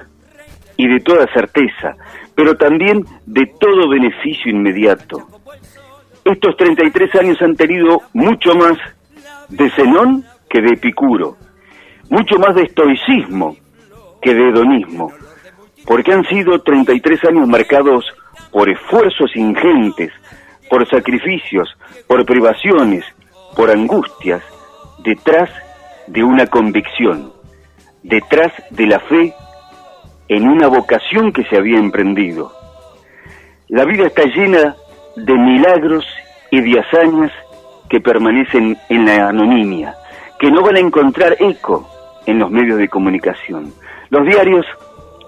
y de toda certeza, pero también de todo beneficio inmediato. Estos 33 años han tenido mucho más de Zenón que de Epicuro, mucho más de estoicismo que de hedonismo, porque han sido 33 años marcados por esfuerzos ingentes, por sacrificios, por privaciones, por angustias, detrás de una convicción, detrás de la fe en una vocación que se había emprendido. La vida está llena de milagros y de hazañas que permanecen en la anonimia, que no van a encontrar eco en los medios de comunicación. Los diarios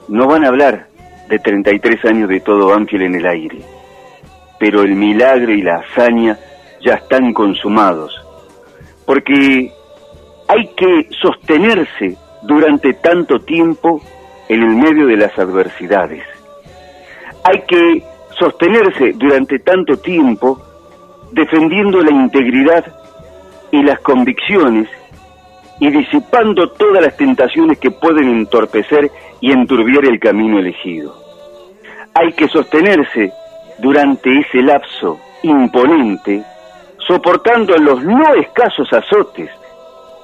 no van a hablar de 33 años de todo Banfield en el aire, pero el milagro y la hazaña ya están consumados, porque hay que sostenerse durante tanto tiempo en el medio de las adversidades. Hay que sostenerse durante tanto tiempo defendiendo la integridad y las convicciones y disipando todas las tentaciones que pueden entorpecer y enturbiar el camino elegido. Hay que sostenerse durante ese lapso imponente, soportando los no escasos azotes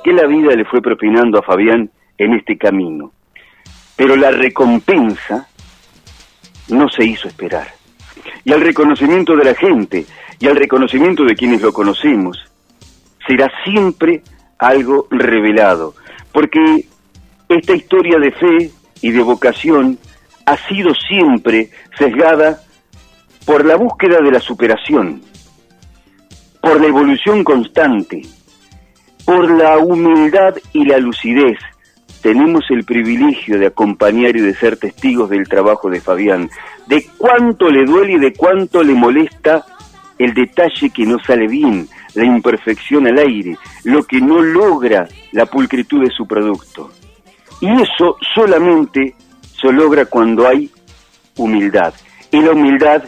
que la vida le fue propinando a Fabián en este camino. Pero la recompensa no se hizo esperar. Y al reconocimiento de la gente y al reconocimiento de quienes lo conocemos, será siempre algo revelado. Porque esta historia de fe y de vocación ha sido siempre sesgada por la búsqueda de la superación, por la evolución constante, por la humildad y la lucidez, tenemos el privilegio de acompañar y de ser testigos del trabajo de Fabián, de cuánto le duele y de cuánto le molesta el detalle que no sale bien, la imperfección al aire, lo que no logra la pulcritud de su producto. Y eso solamente se logra cuando hay humildad. Y la humildad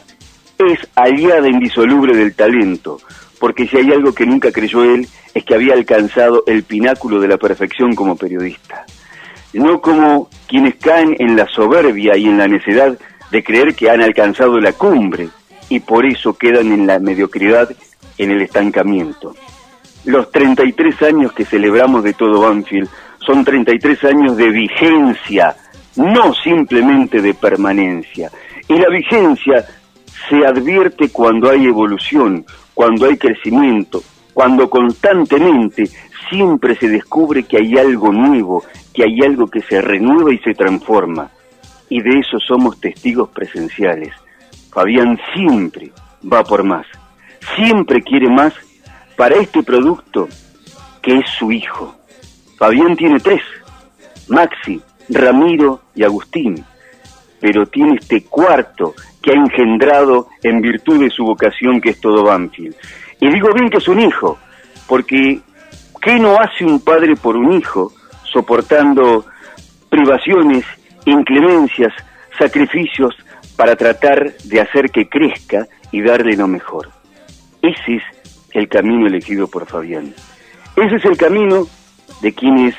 es aliada indisoluble del talento, porque si hay algo que nunca creyó él es que había alcanzado el pináculo de la perfección como periodista. No como quienes caen en la soberbia y en la necedad de creer que han alcanzado la cumbre y por eso quedan en la mediocridad, en el estancamiento. Los 33 años que celebramos de todo Banfield son 33 años de vigencia, no simplemente de permanencia. Y la vigencia se advierte cuando hay evolución, cuando hay crecimiento, cuando constantemente siempre se descubre que hay algo nuevo, que hay algo que se renueva y se transforma. Y de eso somos testigos presenciales. Fabián siempre va por más, siempre quiere más para este producto que es su hijo. Fabián tiene tres, Maxi, Ramiro y Agustín, pero tiene este cuarto que ha engendrado en virtud de su vocación que es todo Banfield. Y digo bien que es un hijo, porque ¿qué no hace un padre por un hijo soportando privaciones, inclemencias, sacrificios para tratar de hacer que crezca y darle lo mejor? Ese es el camino elegido por Fabián. Ese es el camino de quienes,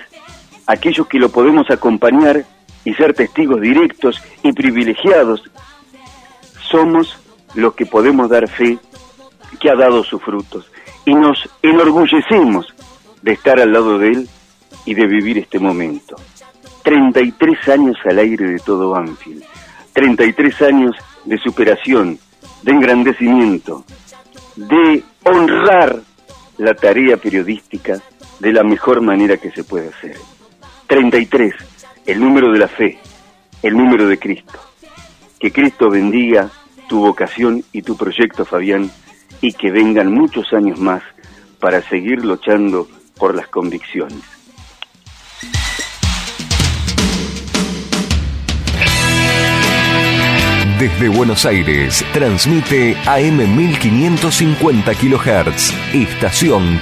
aquellos que lo podemos acompañar y ser testigos directos y privilegiados, somos los que podemos dar fe que ha dado sus frutos y nos enorgullecemos de estar al lado de él y de vivir este momento. 33 años al aire de todo Banfield, 33 años de superación, de engrandecimiento, de honrar la tarea periodística de la mejor manera que se puede hacer. 33, el número de la fe, el número de Cristo. Que Cristo bendiga tu vocación y tu proyecto, Fabián, y que vengan muchos años más para seguir luchando por las convicciones. Desde Buenos Aires, transmite AM 1550 kHz, estación